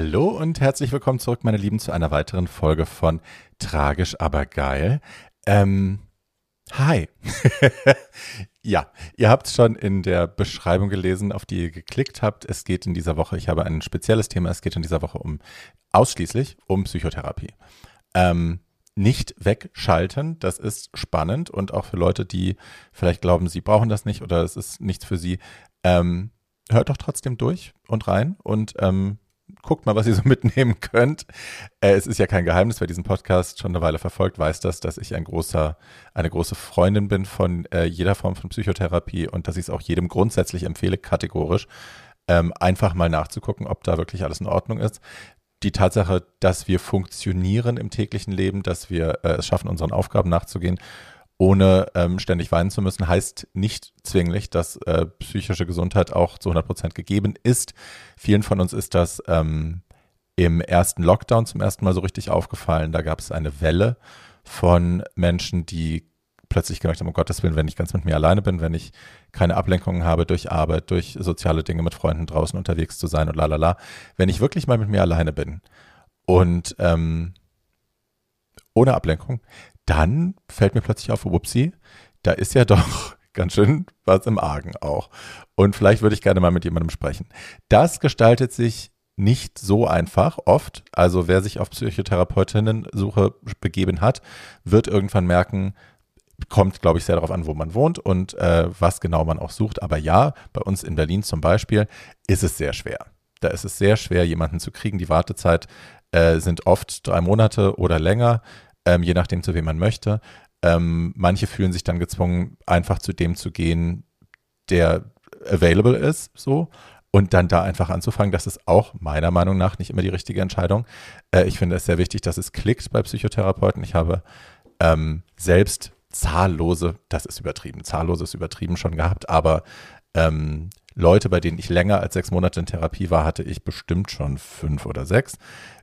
Hallo und herzlich willkommen zurück, meine Lieben, zu einer weiteren Folge von Tragisch aber geil. Ähm, hi. ja, ihr habt es schon in der Beschreibung gelesen, auf die ihr geklickt habt. Es geht in dieser Woche, ich habe ein spezielles Thema, es geht in dieser Woche um ausschließlich um Psychotherapie. Ähm, nicht wegschalten, das ist spannend und auch für Leute, die vielleicht glauben, sie brauchen das nicht oder es ist nichts für sie. Ähm, hört doch trotzdem durch und rein und ähm, guckt mal, was ihr so mitnehmen könnt. Äh, es ist ja kein Geheimnis, wer diesen Podcast schon eine Weile verfolgt, weiß das, dass ich ein großer, eine große Freundin bin von äh, jeder Form von Psychotherapie und dass ich es auch jedem grundsätzlich empfehle, kategorisch, ähm, einfach mal nachzugucken, ob da wirklich alles in Ordnung ist. Die Tatsache, dass wir funktionieren im täglichen Leben, dass wir äh, es schaffen, unseren Aufgaben nachzugehen ohne ähm, ständig weinen zu müssen, heißt nicht zwinglich, dass äh, psychische Gesundheit auch zu 100 Prozent gegeben ist. Vielen von uns ist das ähm, im ersten Lockdown zum ersten Mal so richtig aufgefallen. Da gab es eine Welle von Menschen, die plötzlich gemerkt haben, um Gottes Willen, wenn ich ganz mit mir alleine bin, wenn ich keine Ablenkungen habe durch Arbeit, durch soziale Dinge mit Freunden draußen unterwegs zu sein und lalala, wenn ich wirklich mal mit mir alleine bin und ähm, ohne Ablenkung, dann fällt mir plötzlich auf, whoopsie, da ist ja doch ganz schön was im Argen auch. Und vielleicht würde ich gerne mal mit jemandem sprechen. Das gestaltet sich nicht so einfach oft. Also wer sich auf Psychotherapeutinnen-Suche begeben hat, wird irgendwann merken, kommt, glaube ich, sehr darauf an, wo man wohnt und äh, was genau man auch sucht. Aber ja, bei uns in Berlin zum Beispiel ist es sehr schwer. Da ist es sehr schwer, jemanden zu kriegen. Die Wartezeit äh, sind oft drei Monate oder länger ähm, je nachdem, zu wem man möchte. Ähm, manche fühlen sich dann gezwungen, einfach zu dem zu gehen, der available ist, so. Und dann da einfach anzufangen, das ist auch meiner Meinung nach nicht immer die richtige Entscheidung. Äh, ich finde es sehr wichtig, dass es klickt bei Psychotherapeuten. Ich habe ähm, selbst zahllose, das ist übertrieben, zahllose ist übertrieben schon gehabt, aber ähm, Leute, bei denen ich länger als sechs Monate in Therapie war, hatte ich bestimmt schon fünf oder sechs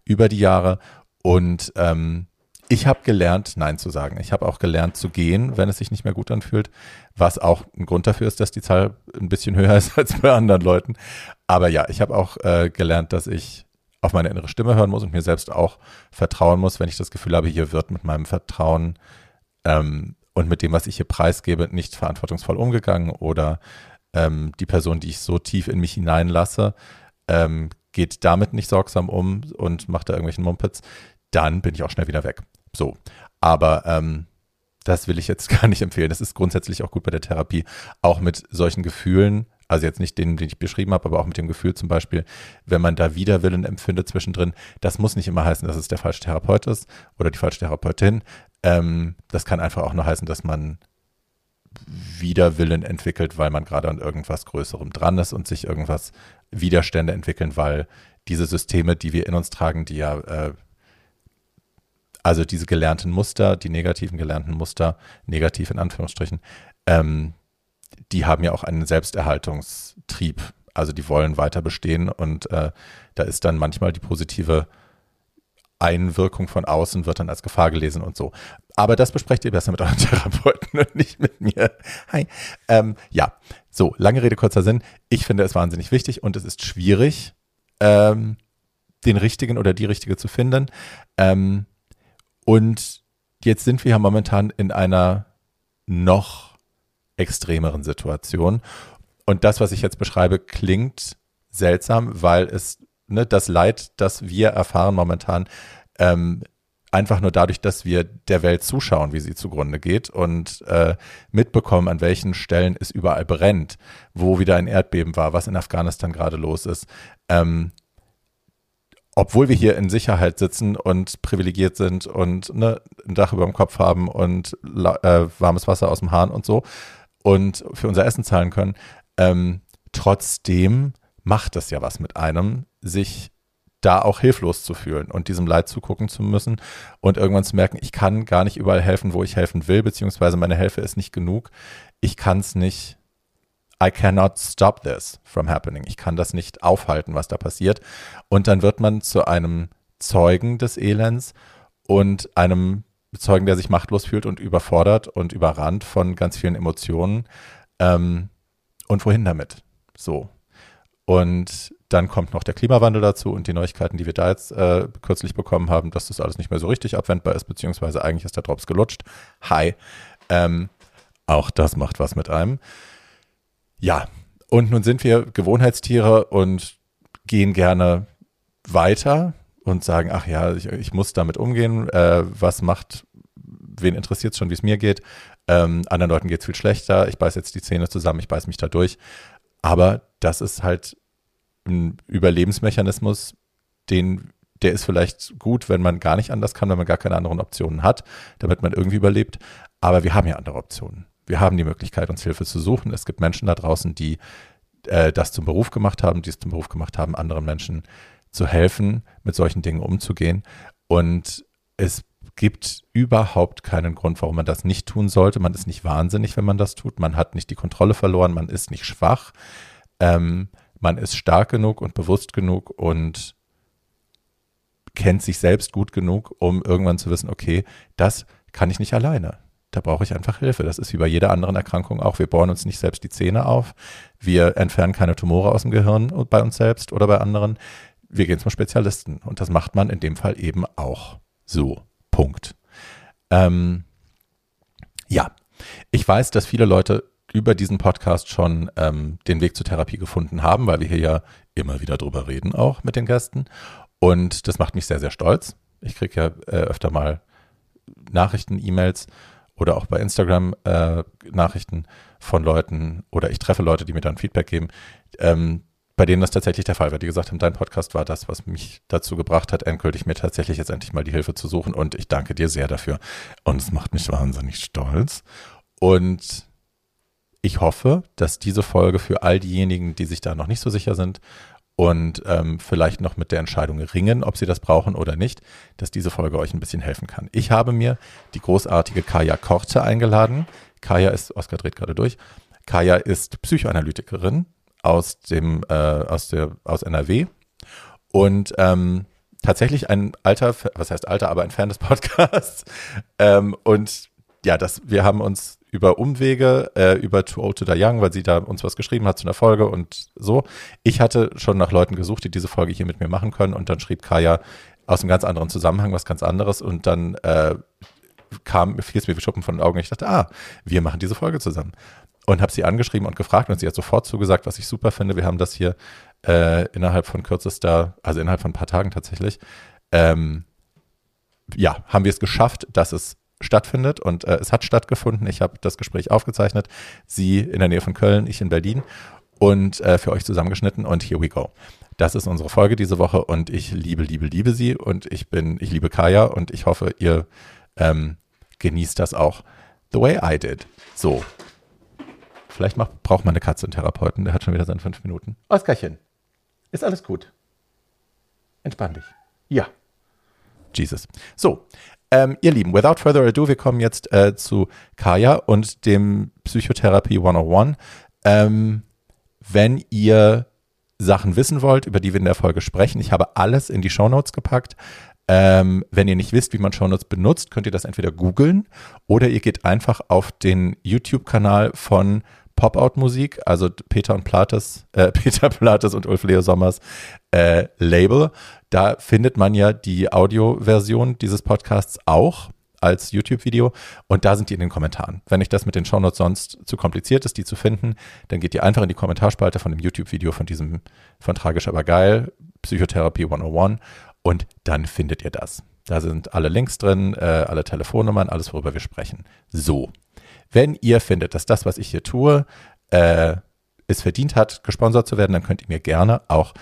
über die Jahre. Und ähm, ich habe gelernt, Nein zu sagen. Ich habe auch gelernt zu gehen, wenn es sich nicht mehr gut anfühlt, was auch ein Grund dafür ist, dass die Zahl ein bisschen höher ist als bei anderen Leuten. Aber ja, ich habe auch äh, gelernt, dass ich auf meine innere Stimme hören muss und mir selbst auch vertrauen muss, wenn ich das Gefühl habe, hier wird mit meinem Vertrauen ähm, und mit dem, was ich hier preisgebe, nicht verantwortungsvoll umgegangen oder ähm, die Person, die ich so tief in mich hineinlasse, ähm, geht damit nicht sorgsam um und macht da irgendwelchen Mumpitz, dann bin ich auch schnell wieder weg. So. Aber ähm, das will ich jetzt gar nicht empfehlen. Das ist grundsätzlich auch gut bei der Therapie, auch mit solchen Gefühlen, also jetzt nicht den, den ich beschrieben habe, aber auch mit dem Gefühl zum Beispiel, wenn man da Widerwillen empfindet zwischendrin, das muss nicht immer heißen, dass es der falsche Therapeut ist oder die falsche Therapeutin. Ähm, das kann einfach auch nur heißen, dass man Widerwillen entwickelt, weil man gerade an irgendwas Größerem dran ist und sich irgendwas Widerstände entwickeln, weil diese Systeme, die wir in uns tragen, die ja äh, also diese gelernten Muster, die negativen gelernten Muster, negativ in Anführungsstrichen, ähm, die haben ja auch einen Selbsterhaltungstrieb. Also die wollen weiter bestehen und äh, da ist dann manchmal die positive Einwirkung von außen wird dann als Gefahr gelesen und so. Aber das besprecht ihr besser mit euren Therapeuten und nicht mit mir. Hi. Ähm, ja, so, lange Rede, kurzer Sinn. Ich finde es wahnsinnig wichtig und es ist schwierig, ähm, den richtigen oder die richtige zu finden. Ähm, und jetzt sind wir ja momentan in einer noch extremeren Situation. Und das, was ich jetzt beschreibe, klingt seltsam, weil es ne, das Leid, das wir erfahren momentan, ähm, einfach nur dadurch, dass wir der Welt zuschauen, wie sie zugrunde geht und äh, mitbekommen, an welchen Stellen es überall brennt, wo wieder ein Erdbeben war, was in Afghanistan gerade los ist, ähm, obwohl wir hier in Sicherheit sitzen und privilegiert sind und ne, ein Dach über dem Kopf haben und äh, warmes Wasser aus dem Hahn und so und für unser Essen zahlen können, ähm, trotzdem macht das ja was mit einem, sich da auch hilflos zu fühlen und diesem Leid zugucken zu müssen und irgendwann zu merken, ich kann gar nicht überall helfen, wo ich helfen will, beziehungsweise meine Hilfe ist nicht genug. Ich kann es nicht, I cannot stop this from happening. Ich kann das nicht aufhalten, was da passiert. Und dann wird man zu einem Zeugen des Elends und einem Zeugen, der sich machtlos fühlt und überfordert und überrannt von ganz vielen Emotionen. Ähm, und wohin damit? So. Und dann kommt noch der Klimawandel dazu und die Neuigkeiten, die wir da jetzt äh, kürzlich bekommen haben, dass das alles nicht mehr so richtig abwendbar ist, beziehungsweise eigentlich ist der Drops gelutscht. Hi. Ähm, auch das macht was mit einem. Ja, und nun sind wir Gewohnheitstiere und gehen gerne weiter und sagen, ach ja, ich, ich muss damit umgehen. Äh, was macht, wen interessiert es schon, wie es mir geht? Ähm, anderen Leuten geht es viel schlechter. Ich beiße jetzt die Zähne zusammen, ich beiße mich da durch. Aber das ist halt ein Überlebensmechanismus, den, der ist vielleicht gut, wenn man gar nicht anders kann, wenn man gar keine anderen Optionen hat, damit man irgendwie überlebt. Aber wir haben ja andere Optionen. Wir haben die Möglichkeit, uns Hilfe zu suchen. Es gibt Menschen da draußen, die äh, das zum Beruf gemacht haben, die es zum Beruf gemacht haben, anderen Menschen zu helfen, mit solchen Dingen umzugehen. Und es gibt überhaupt keinen Grund, warum man das nicht tun sollte. Man ist nicht wahnsinnig, wenn man das tut. Man hat nicht die Kontrolle verloren. Man ist nicht schwach. Ähm, man ist stark genug und bewusst genug und kennt sich selbst gut genug, um irgendwann zu wissen, okay, das kann ich nicht alleine. Da brauche ich einfach Hilfe. Das ist wie bei jeder anderen Erkrankung auch. Wir bohren uns nicht selbst die Zähne auf. Wir entfernen keine Tumore aus dem Gehirn bei uns selbst oder bei anderen. Wir gehen zum Spezialisten. Und das macht man in dem Fall eben auch so. Punkt. Ähm, ja, ich weiß, dass viele Leute über diesen Podcast schon ähm, den Weg zur Therapie gefunden haben, weil wir hier ja immer wieder drüber reden, auch mit den Gästen. Und das macht mich sehr, sehr stolz. Ich kriege ja äh, öfter mal Nachrichten, E-Mails oder auch bei Instagram äh, Nachrichten von Leuten oder ich treffe Leute, die mir dann Feedback geben, ähm, bei denen das tatsächlich der Fall war. Die gesagt haben, dein Podcast war das, was mich dazu gebracht hat, endgültig mir tatsächlich jetzt endlich mal die Hilfe zu suchen. Und ich danke dir sehr dafür. Und es macht mich wahnsinnig stolz. Und ich hoffe, dass diese Folge für all diejenigen, die sich da noch nicht so sicher sind und ähm, vielleicht noch mit der Entscheidung ringen, ob sie das brauchen oder nicht, dass diese Folge euch ein bisschen helfen kann. Ich habe mir die großartige Kaya Korte eingeladen. Kaya ist, Oskar dreht gerade durch, Kaya ist Psychoanalytikerin aus dem, äh, aus der, aus NRW und ähm, tatsächlich ein alter, was heißt alter, aber ein Fan des Podcasts. ähm, und ja, das, wir haben uns über Umwege, äh, über Too Old to Die Young, weil sie da uns was geschrieben hat zu einer Folge und so. Ich hatte schon nach Leuten gesucht, die diese Folge hier mit mir machen können und dann schrieb Kaya aus einem ganz anderen Zusammenhang was ganz anderes und dann äh, kam, fiel es mir wie Schuppen von den Augen. Ich dachte, ah, wir machen diese Folge zusammen. Und habe sie angeschrieben und gefragt und sie hat sofort zugesagt, was ich super finde. Wir haben das hier äh, innerhalb von kürzester, also innerhalb von ein paar Tagen tatsächlich, ähm, ja, haben wir es geschafft, dass es stattfindet und äh, es hat stattgefunden. Ich habe das Gespräch aufgezeichnet, sie in der Nähe von Köln, ich in Berlin und äh, für euch zusammengeschnitten und here we go. Das ist unsere Folge diese Woche und ich liebe, liebe, liebe sie und ich bin, ich liebe Kaya und ich hoffe, ihr ähm, genießt das auch the way I did. So. Vielleicht macht, braucht meine Katze einen Therapeuten, der hat schon wieder seine fünf Minuten. Oskarchen, ist alles gut. Entspann dich. Ja. Jesus. So, ähm, ihr Lieben, without further ado, wir kommen jetzt äh, zu Kaya und dem Psychotherapie 101. Ähm, wenn ihr Sachen wissen wollt, über die wir in der Folge sprechen, ich habe alles in die Shownotes gepackt. Ähm, wenn ihr nicht wisst, wie man Shownotes benutzt, könnt ihr das entweder googeln oder ihr geht einfach auf den YouTube-Kanal von Pop-Out-Musik, also Peter und Plates, äh, Peter Plates und Ulf Leo Sommers äh, Label. Da findet man ja die Audioversion dieses Podcasts auch als YouTube-Video und da sind die in den Kommentaren. Wenn euch das mit den Shownotes sonst zu kompliziert ist, die zu finden, dann geht ihr einfach in die Kommentarspalte von dem YouTube-Video von diesem, von Tragisch aber geil, Psychotherapie 101 und dann findet ihr das. Da sind alle Links drin, äh, alle Telefonnummern, alles, worüber wir sprechen. So, wenn ihr findet, dass das, was ich hier tue, äh, es verdient hat, gesponsert zu werden, dann könnt ihr mir gerne auch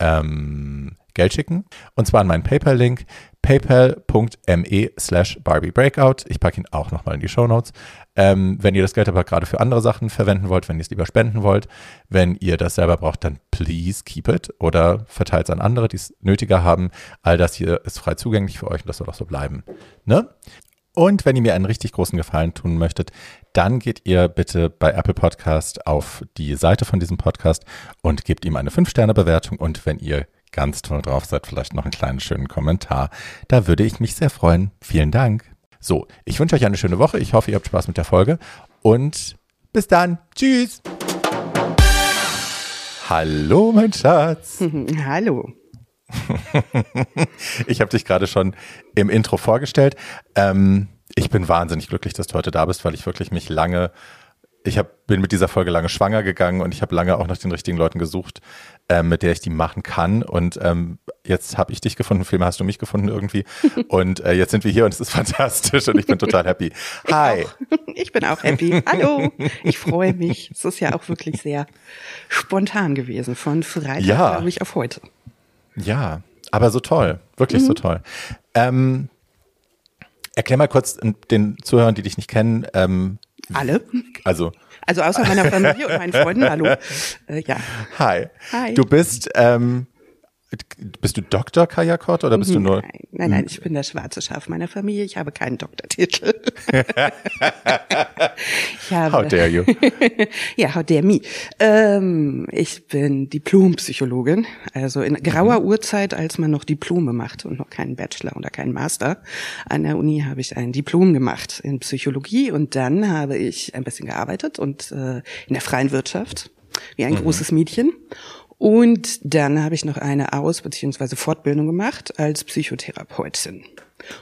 ähm, Geld schicken. Und zwar an meinen PayPal-Link paypal.me slash Barbie Breakout. Ich packe ihn auch nochmal in die Show Notes. Ähm, wenn ihr das Geld aber gerade für andere Sachen verwenden wollt, wenn ihr es lieber spenden wollt, wenn ihr das selber braucht, dann please keep it oder verteilt es an andere, die es nötiger haben. All das hier ist frei zugänglich für euch und das soll auch so bleiben. Ne? Und wenn ihr mir einen richtig großen Gefallen tun möchtet, dann geht ihr bitte bei Apple Podcast auf die Seite von diesem Podcast und gebt ihm eine 5-Sterne-Bewertung. Und wenn ihr ganz toll drauf seid, vielleicht noch einen kleinen schönen Kommentar. Da würde ich mich sehr freuen. Vielen Dank. So, ich wünsche euch eine schöne Woche. Ich hoffe, ihr habt Spaß mit der Folge. Und bis dann. Tschüss. Hallo, mein Schatz. Hallo. ich habe dich gerade schon im Intro vorgestellt. Ähm, ich bin wahnsinnig glücklich, dass du heute da bist, weil ich wirklich mich lange, ich hab, bin mit dieser Folge lange schwanger gegangen und ich habe lange auch nach den richtigen Leuten gesucht, ähm, mit der ich die machen kann. Und ähm, jetzt habe ich dich gefunden, Filme hast du mich gefunden irgendwie. Und äh, jetzt sind wir hier und es ist fantastisch und ich bin total happy. Hi. Ich, ich bin auch happy. Hallo. Ich freue mich. Es ist ja auch wirklich sehr spontan gewesen, von Freitag, ja. glaube ich, auf heute. Ja, aber so toll, wirklich mhm. so toll. Ähm, erklär mal kurz den Zuhörern, die dich nicht kennen. Ähm, Alle? Also. Also außer meiner Familie und meinen Freunden, hallo. Äh, ja. Hi. Hi. Du bist ähm, bist du Dr. Kajakot oder bist du nur? Nein, nein, nein, ich bin das schwarze Schaf meiner Familie. Ich habe keinen Doktortitel. ich habe, how dare you? ja, how dare me. Ähm, ich bin Diplompsychologin. Also in grauer mhm. Urzeit, als man noch Diplome macht und noch keinen Bachelor oder keinen Master. An der Uni habe ich ein Diplom gemacht in Psychologie und dann habe ich ein bisschen gearbeitet und äh, in der freien Wirtschaft wie ein mhm. großes Mädchen und dann habe ich noch eine Aus- bzw. Fortbildung gemacht als Psychotherapeutin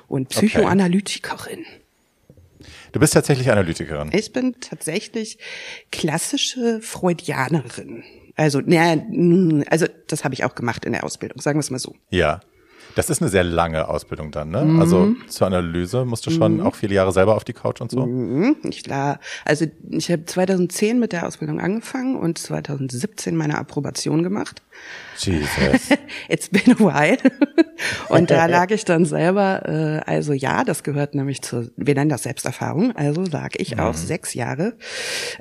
und Psychoanalytikerin. Du bist tatsächlich Analytikerin. Ich bin tatsächlich klassische Freudianerin. Also, naja, also das habe ich auch gemacht in der Ausbildung, sagen wir es mal so. Ja. Das ist eine sehr lange Ausbildung dann, ne? Mhm. Also zur Analyse musst du schon mhm. auch viele Jahre selber auf die Couch und so. Mhm. Ich la also ich habe 2010 mit der Ausbildung angefangen und 2017 meine Approbation gemacht. Jesus. It's been a while. und da lag ich dann selber, äh, also ja, das gehört nämlich zur, wir nennen das Selbsterfahrung, also lag ich mhm. auch sechs Jahre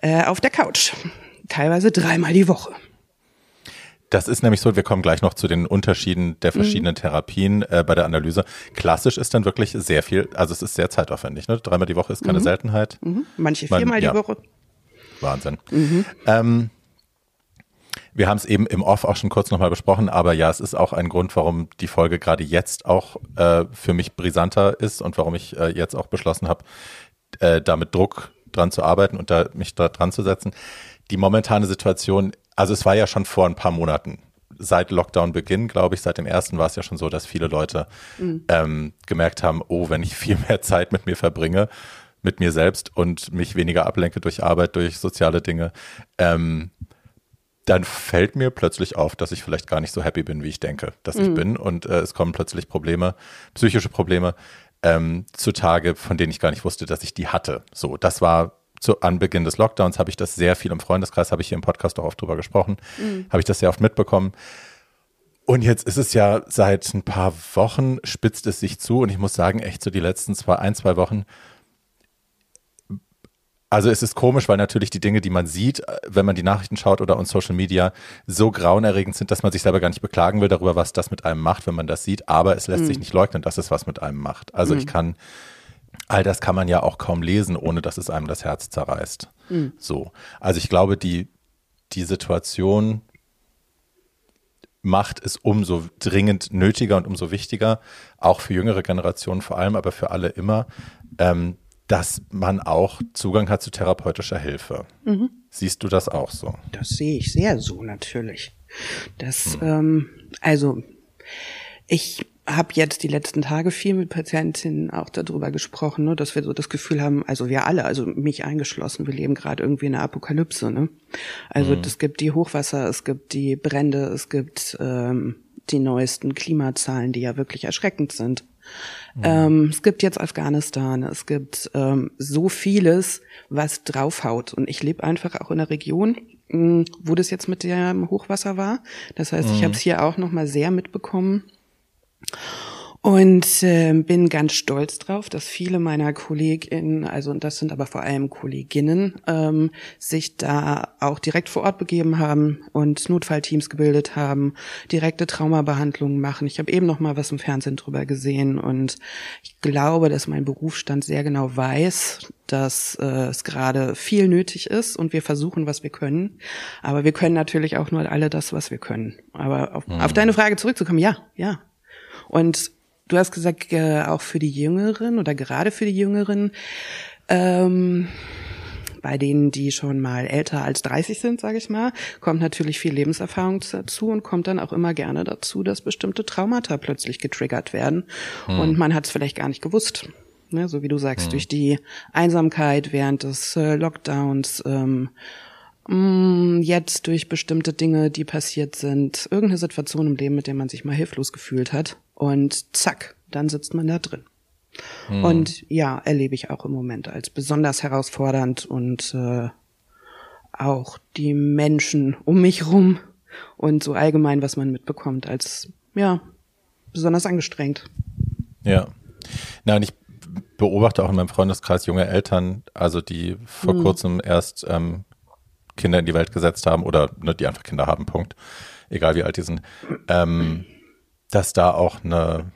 äh, auf der Couch. Teilweise dreimal die Woche. Das ist nämlich so, wir kommen gleich noch zu den Unterschieden der verschiedenen mhm. Therapien äh, bei der Analyse. Klassisch ist dann wirklich sehr viel, also es ist sehr zeitaufwendig. Ne? Dreimal die Woche ist keine mhm. Seltenheit. Mhm. Manche viermal Man, ja. die Woche. Wahnsinn. Mhm. Ähm, wir haben es eben im Off auch schon kurz nochmal besprochen, aber ja, es ist auch ein Grund, warum die Folge gerade jetzt auch äh, für mich brisanter ist und warum ich äh, jetzt auch beschlossen habe, äh, da mit Druck dran zu arbeiten und da mich da dran zu setzen. Die momentane Situation also es war ja schon vor ein paar Monaten. Seit Lockdown-Beginn, glaube ich, seit dem ersten war es ja schon so, dass viele Leute mhm. ähm, gemerkt haben, oh, wenn ich viel mehr Zeit mit mir verbringe, mit mir selbst und mich weniger ablenke durch Arbeit, durch soziale Dinge, ähm, dann fällt mir plötzlich auf, dass ich vielleicht gar nicht so happy bin, wie ich denke, dass mhm. ich bin. Und äh, es kommen plötzlich Probleme, psychische Probleme ähm, zutage, von denen ich gar nicht wusste, dass ich die hatte. So, das war zu Anbeginn des Lockdowns habe ich das sehr viel im Freundeskreis, habe ich hier im Podcast auch oft drüber gesprochen, mhm. habe ich das sehr oft mitbekommen. Und jetzt ist es ja seit ein paar Wochen spitzt es sich zu und ich muss sagen, echt so die letzten zwei, ein, zwei Wochen. Also es ist komisch, weil natürlich die Dinge, die man sieht, wenn man die Nachrichten schaut oder on Social Media, so grauenerregend sind, dass man sich selber gar nicht beklagen will darüber, was das mit einem macht, wenn man das sieht. Aber es lässt mhm. sich nicht leugnen, dass es was mit einem macht. Also mhm. ich kann all das kann man ja auch kaum lesen, ohne dass es einem das Herz zerreißt. Mhm. So. Also ich glaube, die, die Situation macht es umso dringend nötiger und umso wichtiger, auch für jüngere Generationen vor allem, aber für alle immer, ähm, dass man auch Zugang hat zu therapeutischer Hilfe. Mhm. Siehst du das auch so? Das sehe ich sehr so natürlich. Das, mhm. ähm, also ich habe jetzt die letzten Tage viel mit Patientinnen auch darüber gesprochen, ne, dass wir so das Gefühl haben, also wir alle, also mich eingeschlossen, wir leben gerade irgendwie in einer Apokalypse. Ne? Also mhm. es gibt die Hochwasser, es gibt die Brände, es gibt ähm, die neuesten Klimazahlen, die ja wirklich erschreckend sind. Mhm. Ähm, es gibt jetzt Afghanistan, es gibt ähm, so vieles, was draufhaut. Und ich lebe einfach auch in einer Region, mh, hm, wo das jetzt mit dem Hochwasser war. Das heißt, mhm. ich habe es hier auch noch mal sehr mitbekommen Und äh, bin ganz stolz drauf, dass viele meiner KollegInnen, also und das sind aber vor allem Kolleginnen, ähm, sich da auch direkt vor Ort begeben haben und Notfallteams gebildet haben, direkte Traumabehandlungen machen. Ich habe eben noch mal was im Fernsehen drüber gesehen und ich glaube, dass mein Berufsstand sehr genau weiß, dass äh, es gerade viel nötig ist und wir versuchen, was wir können. Aber wir können natürlich auch nur alle das, was wir können. Aber auf, mhm. auf deine Frage zurückzukommen, ja, ja. Und du hast gesagt, äh, auch für die Jüngeren oder gerade für die Jüngeren, ähm, bei denen, die schon mal älter als 30 sind, sage ich mal, kommt natürlich viel Lebenserfahrung dazu und kommt dann auch immer gerne dazu, dass bestimmte Traumata plötzlich getriggert werden. Hm. Und man hat es vielleicht gar nicht gewusst. Ne, so wie du sagst, hm. durch die Einsamkeit während des äh, Lockdowns, ähm, jetzt durch bestimmte Dinge, die passiert sind, irgendeine Situation im Leben, mit der man sich mal hilflos gefühlt hat. Und zack, dann sitzt man da drin. Hm. Und ja, erlebe ich auch im Moment als besonders herausfordernd und äh, auch die Menschen um mich rum und so allgemein, was man mitbekommt, als ja, besonders angestrengt. Ja. Na, und ich beobachte auch in meinem Freundeskreis junge Eltern, also die vor hm. kurzem erst ähm, Kinder in die Welt gesetzt haben oder ne, die einfach Kinder haben, Punkt. Egal wie alt die sind. Ähm, dass da auch eine,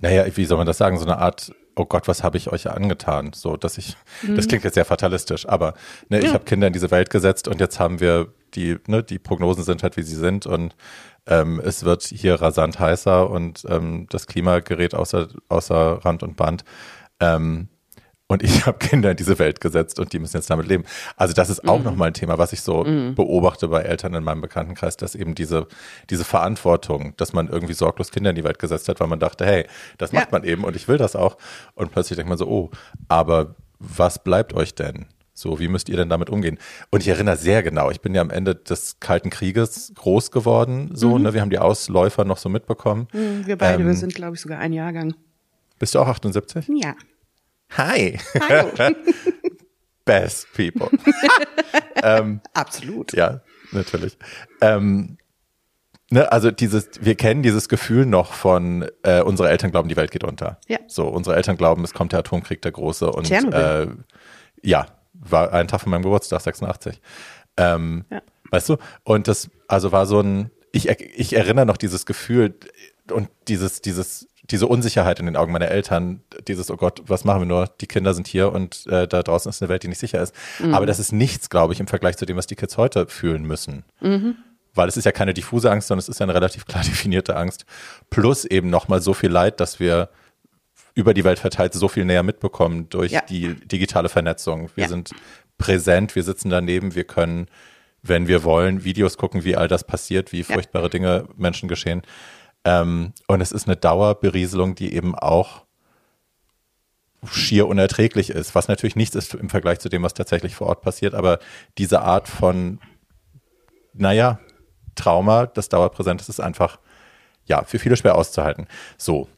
naja, wie soll man das sagen, so eine Art, oh Gott, was habe ich euch angetan? So, dass ich, mhm. das klingt jetzt sehr fatalistisch, aber ne, ja. ich habe Kinder in diese Welt gesetzt und jetzt haben wir die, ne, die Prognosen sind halt, wie sie sind und ähm, es wird hier rasant heißer und ähm, das Klima gerät außer, außer Rand und Band. Ähm, und ich habe Kinder in diese Welt gesetzt und die müssen jetzt damit leben. Also das ist auch mhm. nochmal ein Thema, was ich so mhm. beobachte bei Eltern in meinem Bekanntenkreis, dass eben diese, diese Verantwortung, dass man irgendwie sorglos Kinder in die Welt gesetzt hat, weil man dachte, hey, das macht ja. man eben und ich will das auch. Und plötzlich denkt man so, oh, aber was bleibt euch denn? So, wie müsst ihr denn damit umgehen? Und ich erinnere sehr genau, ich bin ja am Ende des Kalten Krieges groß geworden, so, mhm. ne? Wir haben die Ausläufer noch so mitbekommen. Mhm, wir beide, ähm, wir sind, glaube ich, sogar ein Jahrgang. Bist du auch 78? Ja. Hi. Hallo. Best people. ähm, Absolut. Ja, natürlich. Ähm, ne, also dieses, wir kennen dieses Gefühl noch von, äh, unsere Eltern glauben, die Welt geht unter. Ja. So, unsere Eltern glauben, es kommt der Atomkrieg, der große. Und äh, ja, war ein Tag von meinem Geburtstag, 86. Ähm, ja. Weißt du? Und das, also war so ein, ich, ich erinnere noch dieses Gefühl und dieses, dieses diese Unsicherheit in den Augen meiner Eltern, dieses, oh Gott, was machen wir nur? Die Kinder sind hier und äh, da draußen ist eine Welt, die nicht sicher ist. Mhm. Aber das ist nichts, glaube ich, im Vergleich zu dem, was die Kids heute fühlen müssen. Mhm. Weil es ist ja keine diffuse Angst, sondern es ist ja eine relativ klar definierte Angst. Plus eben nochmal so viel Leid, dass wir über die Welt verteilt so viel näher mitbekommen durch ja. die digitale Vernetzung. Wir ja. sind präsent, wir sitzen daneben, wir können, wenn wir wollen, Videos gucken, wie all das passiert, wie furchtbare ja. Dinge Menschen geschehen. Ähm, und es ist eine Dauerberieselung, die eben auch schier unerträglich ist, was natürlich nichts ist im Vergleich zu dem, was tatsächlich vor Ort passiert, aber diese Art von, naja, Trauma, das dauerpräsent ist, ist einfach, ja, für viele schwer auszuhalten. So,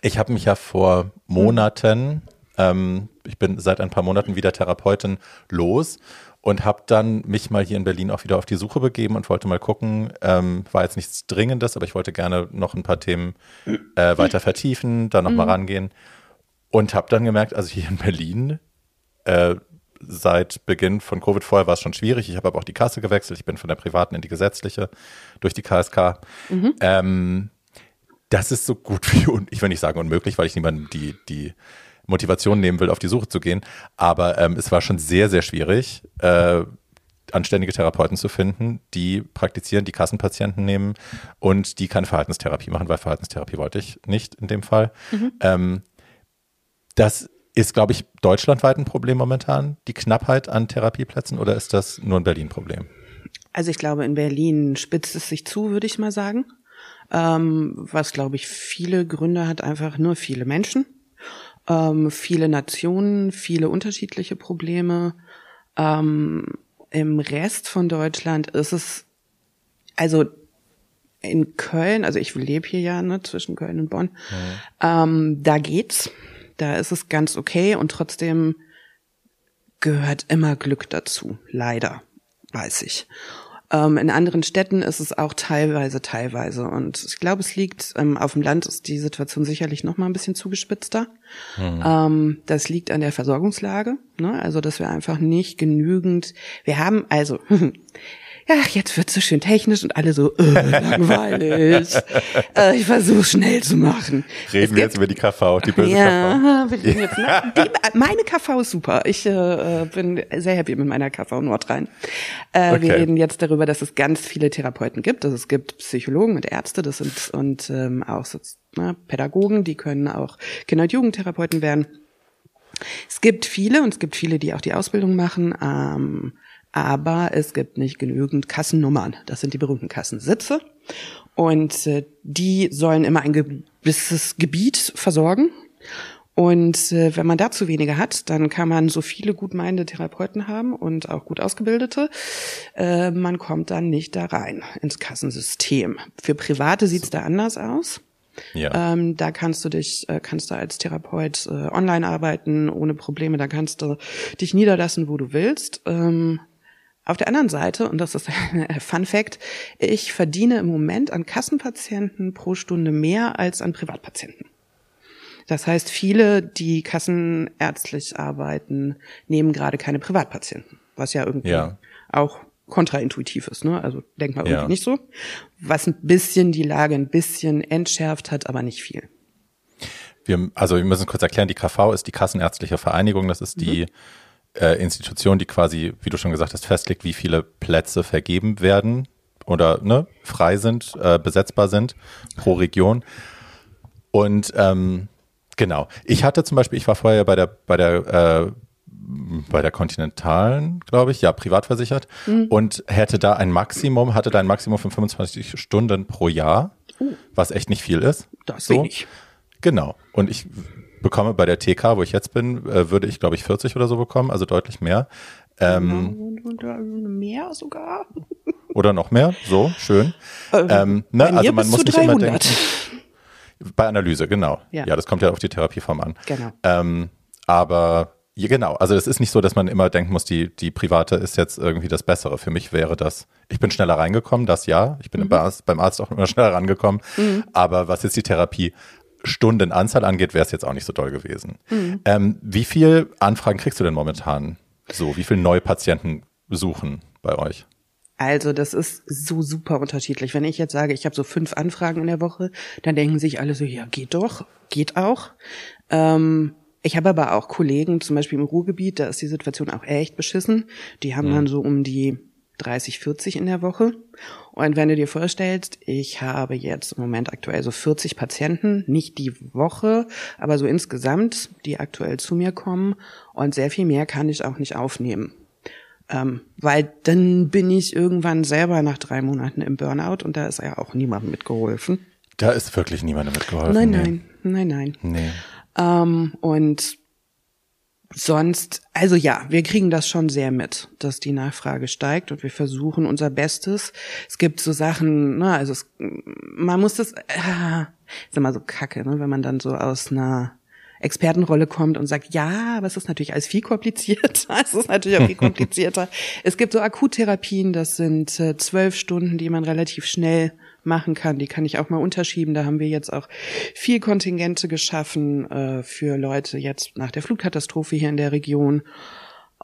ich habe mich ja vor Monaten, ähm, ich bin seit ein paar Monaten wieder Therapeutin los und habe dann mich mal hier in Berlin auch wieder auf die Suche begeben und wollte mal gucken. Ähm, war jetzt nichts Dringendes, aber ich wollte gerne noch ein paar Themen äh, weiter vertiefen, da nochmal mhm. Mal rangehen und habe dann gemerkt, also hier in Berlin äh, seit Beginn von Covid vorher war es schon schwierig. Ich habe aber auch die Kasse gewechselt. Ich bin von der privaten in die gesetzliche durch die KSK. Mhm. Ähm, das ist so gut wie, ich will nicht sagen unmöglich, weil ich niemanden die, die Motivation nehmen will, auf die Suche zu gehen. Aber ähm, es war schon sehr, sehr schwierig, äh, anständige Therapeuten zu finden, die praktizieren, die Kassenpatienten nehmen und die keine Verhaltenstherapie machen, weil Verhaltenstherapie wollte ich nicht in dem Fall. Mhm. Ähm, das ist, glaube ich, deutschlandweit ein Problem momentan, die Knappheit an Therapieplätzen, oder ist das nur ein Berlin-Problem? Also ich glaube, in Berlin spitzt es sich zu, würde ich mal sagen. Ähm, was, glaube ich, viele Gründe hat, einfach nur viele Menschen ähm, viele Nationen, viele unterschiedliche Probleme. Ähm, Im Rest von Deutschland ist es, also in Köln, also ich lebe hier ja ne, zwischen Köln und Bonn, mhm. ähm, da geht's. Da ist es ganz okay und trotzdem gehört immer Glück dazu, leider, weiß ich. Ähm, in anderen Städten ist es auch teilweise, teilweise. Und ich glaube, es liegt, ähm, auf dem Land ist die Situation sicherlich noch mal ein bisschen zugespitzter. Mhm. Ähm, das liegt an der Versorgungslage. Ne? Also, dass wir einfach nicht genügend, wir haben, also, ach, jetzt wird's so schön technisch und alle so, äh, langweilig. äh, ich versuche schnell zu machen. Reden wir jetzt über die KV, die böse ja, KV. Wir jetzt, na, die, meine KV ist super. Ich äh, bin sehr happy mit meiner KV Nordrhein. Äh, okay. Wir reden jetzt darüber, dass es ganz viele Therapeuten gibt. Also es gibt Psychologen und Ärzte, das sind und ähm, auch so, na, Pädagogen, die können auch Kinder- und Jugendtherapeuten werden. Es gibt viele und es gibt viele, die auch die Ausbildung machen. Ähm, aber es gibt nicht genügend Kassennummern. Das sind die berühmten Kassensitze. Und äh, die sollen immer ein gewisses Gebiet versorgen. Und äh, wenn man dazu weniger hat, dann kann man so viele gut meinende Therapeuten haben und auch gut ausgebildete. Äh, man kommt dann nicht da rein ins Kassensystem. Für Private sieht's da anders aus. Ja. Ähm, da kannst du dich, äh, kannst du als Therapeut äh, online arbeiten ohne Probleme. Da kannst du dich niederlassen, wo du willst. Ähm, auf der anderen Seite, und das ist ein Fun Fact, ich verdiene im Moment an Kassenpatienten pro Stunde mehr als an Privatpatienten. Das heißt, viele, die kassenärztlich arbeiten, nehmen gerade keine Privatpatienten, was ja irgendwie ja. auch kontraintuitiv ist. Ne? Also denkt man irgendwie ja. nicht so. Was ein bisschen die Lage ein bisschen entschärft hat, aber nicht viel. Wir, also wir müssen kurz erklären, die KV ist die Kassenärztliche Vereinigung. Das ist die mhm äh, Institution, die quasi, wie du schon gesagt hast, festlegt, wie viele Plätze vergeben werden oder ne, frei sind, äh, besetzbar sind pro Region. Und ähm, genau, ich hatte zum Beispiel, ich war vorher bei der bei der äh, bei der Kontinentalen, glaube ich, ja, privat versichert mhm. und hätte da ein Maximum, hatte da ein Maximum von 25 Stunden pro Jahr, uh. was echt nicht viel ist. Das so. wenig. Genau. Und ich bekomme bei der TK, wo ich jetzt bin, äh, würde ich, glaube ich, 40 oder so bekommen, also deutlich mehr. Ähm, mehr sogar. Oder noch mehr, so, schön. Ähm, ähm, ne, also man muss nicht immer denken. Bei Analyse, genau. Ja. ja, das kommt ja auf die Therapieform an. Genau. Ähm, aber ja, genau, also es ist nicht so, dass man immer denken muss, die, die private ist jetzt irgendwie das Bessere. Für mich wäre das, ich bin schneller reingekommen, das ja. Ich bin mhm. beim, Arzt, beim Arzt auch immer schneller rangekommen. Mhm. Aber was jetzt die Therapie Stundenanzahl angeht, wäre es jetzt auch nicht so doll gewesen. Mhm. Ähm, wie viel Anfragen kriegst du denn momentan? So, wie viele neue Patienten suchen bei euch? Also das ist so super unterschiedlich. Wenn ich jetzt sage, ich habe so fünf Anfragen in der Woche, dann denken sich alle so, ja, geht doch, geht auch. Ähm, ich habe aber auch Kollegen, zum Beispiel im Ruhrgebiet, da ist die Situation auch echt beschissen. Die haben mhm. dann so um die 30, 40 in der Woche. Und wenn du dir vorstellst, ich habe jetzt im Moment aktuell so 40 Patienten, nicht die Woche, aber so insgesamt, die aktuell zu mir kommen. Und sehr viel mehr kann ich auch nicht aufnehmen. Ähm, weil dann bin ich irgendwann selber nach drei Monaten im Burnout und da ist ja auch niemandem mitgeholfen. Da ist wirklich niemandem mitgeholfen. Nein, nein, nee. nein, nein. Nee. Ähm, und sonst, also ja, wir kriegen das schon sehr mit, dass die Nachfrage steigt und wir versuchen unser Bestes. Es gibt so Sachen, ne, also es, man muss das, äh, ist immer so kacke, ne, wenn man dann so aus einer Expertenrolle kommt und sagt, ja, aber es ist natürlich alles viel komplizierter. es ist natürlich auch viel komplizierter. es gibt so Akuttherapien, das sind äh, zwölf Stunden, die man relativ schnell machen kann. Die kann ich auch mal unterschieben. Da haben wir jetzt auch viel Kontingente geschaffen äh, für Leute jetzt nach der Flugkatastrophe hier in der Region.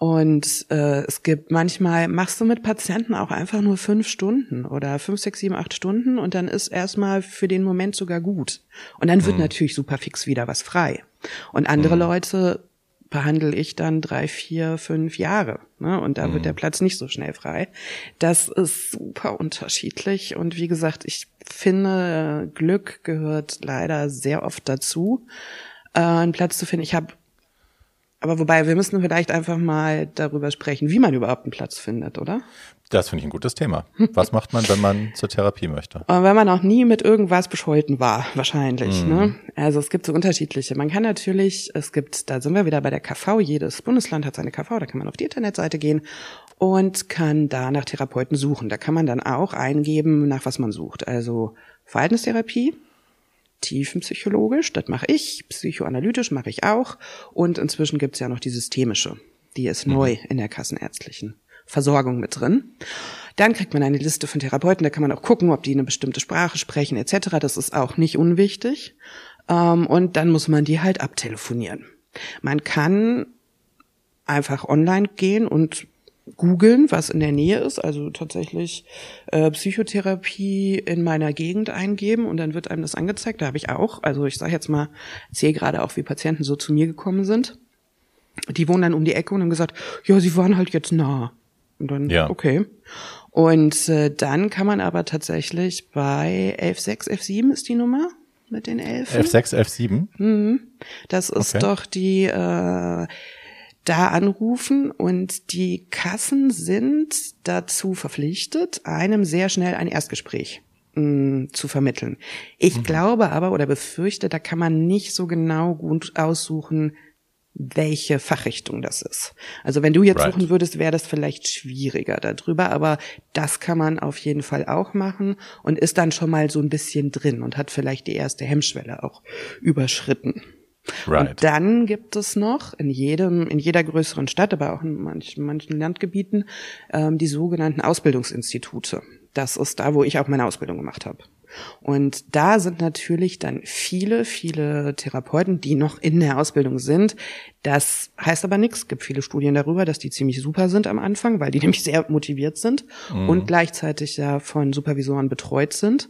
Und äh, es gibt manchmal, machst du mit Patienten auch einfach nur fünf Stunden oder fünf, sechs, sieben, acht Stunden und dann ist erstmal für den Moment sogar gut. Und dann wird mhm. natürlich super fix wieder was frei. Und andere mhm. Leute behandle ich dann drei, vier, fünf Jahre. Ne? Und da mhm. wird der Platz nicht so schnell frei. Das ist super unterschiedlich. Und wie gesagt, ich finde, Glück gehört leider sehr oft dazu, äh, einen Platz zu finden. Ich habe aber wobei, wir müssen vielleicht einfach mal darüber sprechen, wie man überhaupt einen Platz findet, oder? Das finde ich ein gutes Thema. Was macht man, wenn man zur Therapie möchte? Wenn man noch nie mit irgendwas bescholten war, wahrscheinlich. Mm. Ne? Also es gibt so unterschiedliche. Man kann natürlich, es gibt, da sind wir wieder bei der KV, jedes Bundesland hat seine KV, da kann man auf die Internetseite gehen und kann da nach Therapeuten suchen. Da kann man dann auch eingeben, nach was man sucht. Also Verhaltenstherapie, tiefenpsychologisch, das mache ich, psychoanalytisch mache ich auch und inzwischen gibt's ja noch die systemische, die ist mhm. neu in der kassenärztlichen Versorgung mit drin. Dann kriegt man eine Liste von Therapeuten, da kann man auch gucken, ob die eine bestimmte Sprache sprechen etc. Das ist auch nicht unwichtig. Ähm, und dann muss man die halt abtelefonieren. Man kann einfach online gehen und googeln, was in der Nähe ist, also tatsächlich äh, Psychotherapie in meiner Gegend eingeben und dann wird einem das angezeigt. Da habe ich auch, also ich sage jetzt mal, sehe gerade auch, wie Patienten so zu mir gekommen sind. Die wohnen dann um die Ecke und haben gesagt, ja, sie waren halt jetzt nah. Und dann, ja. okay. Und äh, dann kann man aber tatsächlich bei 11.6, F7 ist die Nummer mit den Elfen. F6, F7? Mhm. Das ist okay. doch die äh, da anrufen und die Kassen sind dazu verpflichtet, einem sehr schnell ein Erstgespräch mh, mm, zu vermitteln. Ich mhm. glaube aber oder befürchte, da kann man nicht so genau gut aussuchen, welche Fachrichtung das ist. Also wenn du jetzt right. suchen würdest, wäre das vielleicht schwieriger darüber, aber das kann man auf jeden Fall auch machen und ist dann schon mal so ein bisschen drin und hat vielleicht die erste Hemmschwelle auch überschritten. Right. Und dann gibt es noch in jedem, in jeder größeren Stadt, aber auch in manchen, manchen Landgebieten, ähm, die sogenannten Ausbildungsinstitute. Das ist da, wo ich auch meine Ausbildung gemacht habe. Und da sind natürlich dann viele, viele Therapeuten, die noch in der Ausbildung sind. Das heißt aber nichts. Es gibt viele Studien darüber, dass die ziemlich super sind am Anfang, weil die nämlich sehr motiviert sind mhm. und gleichzeitig ja von Supervisoren betreut sind.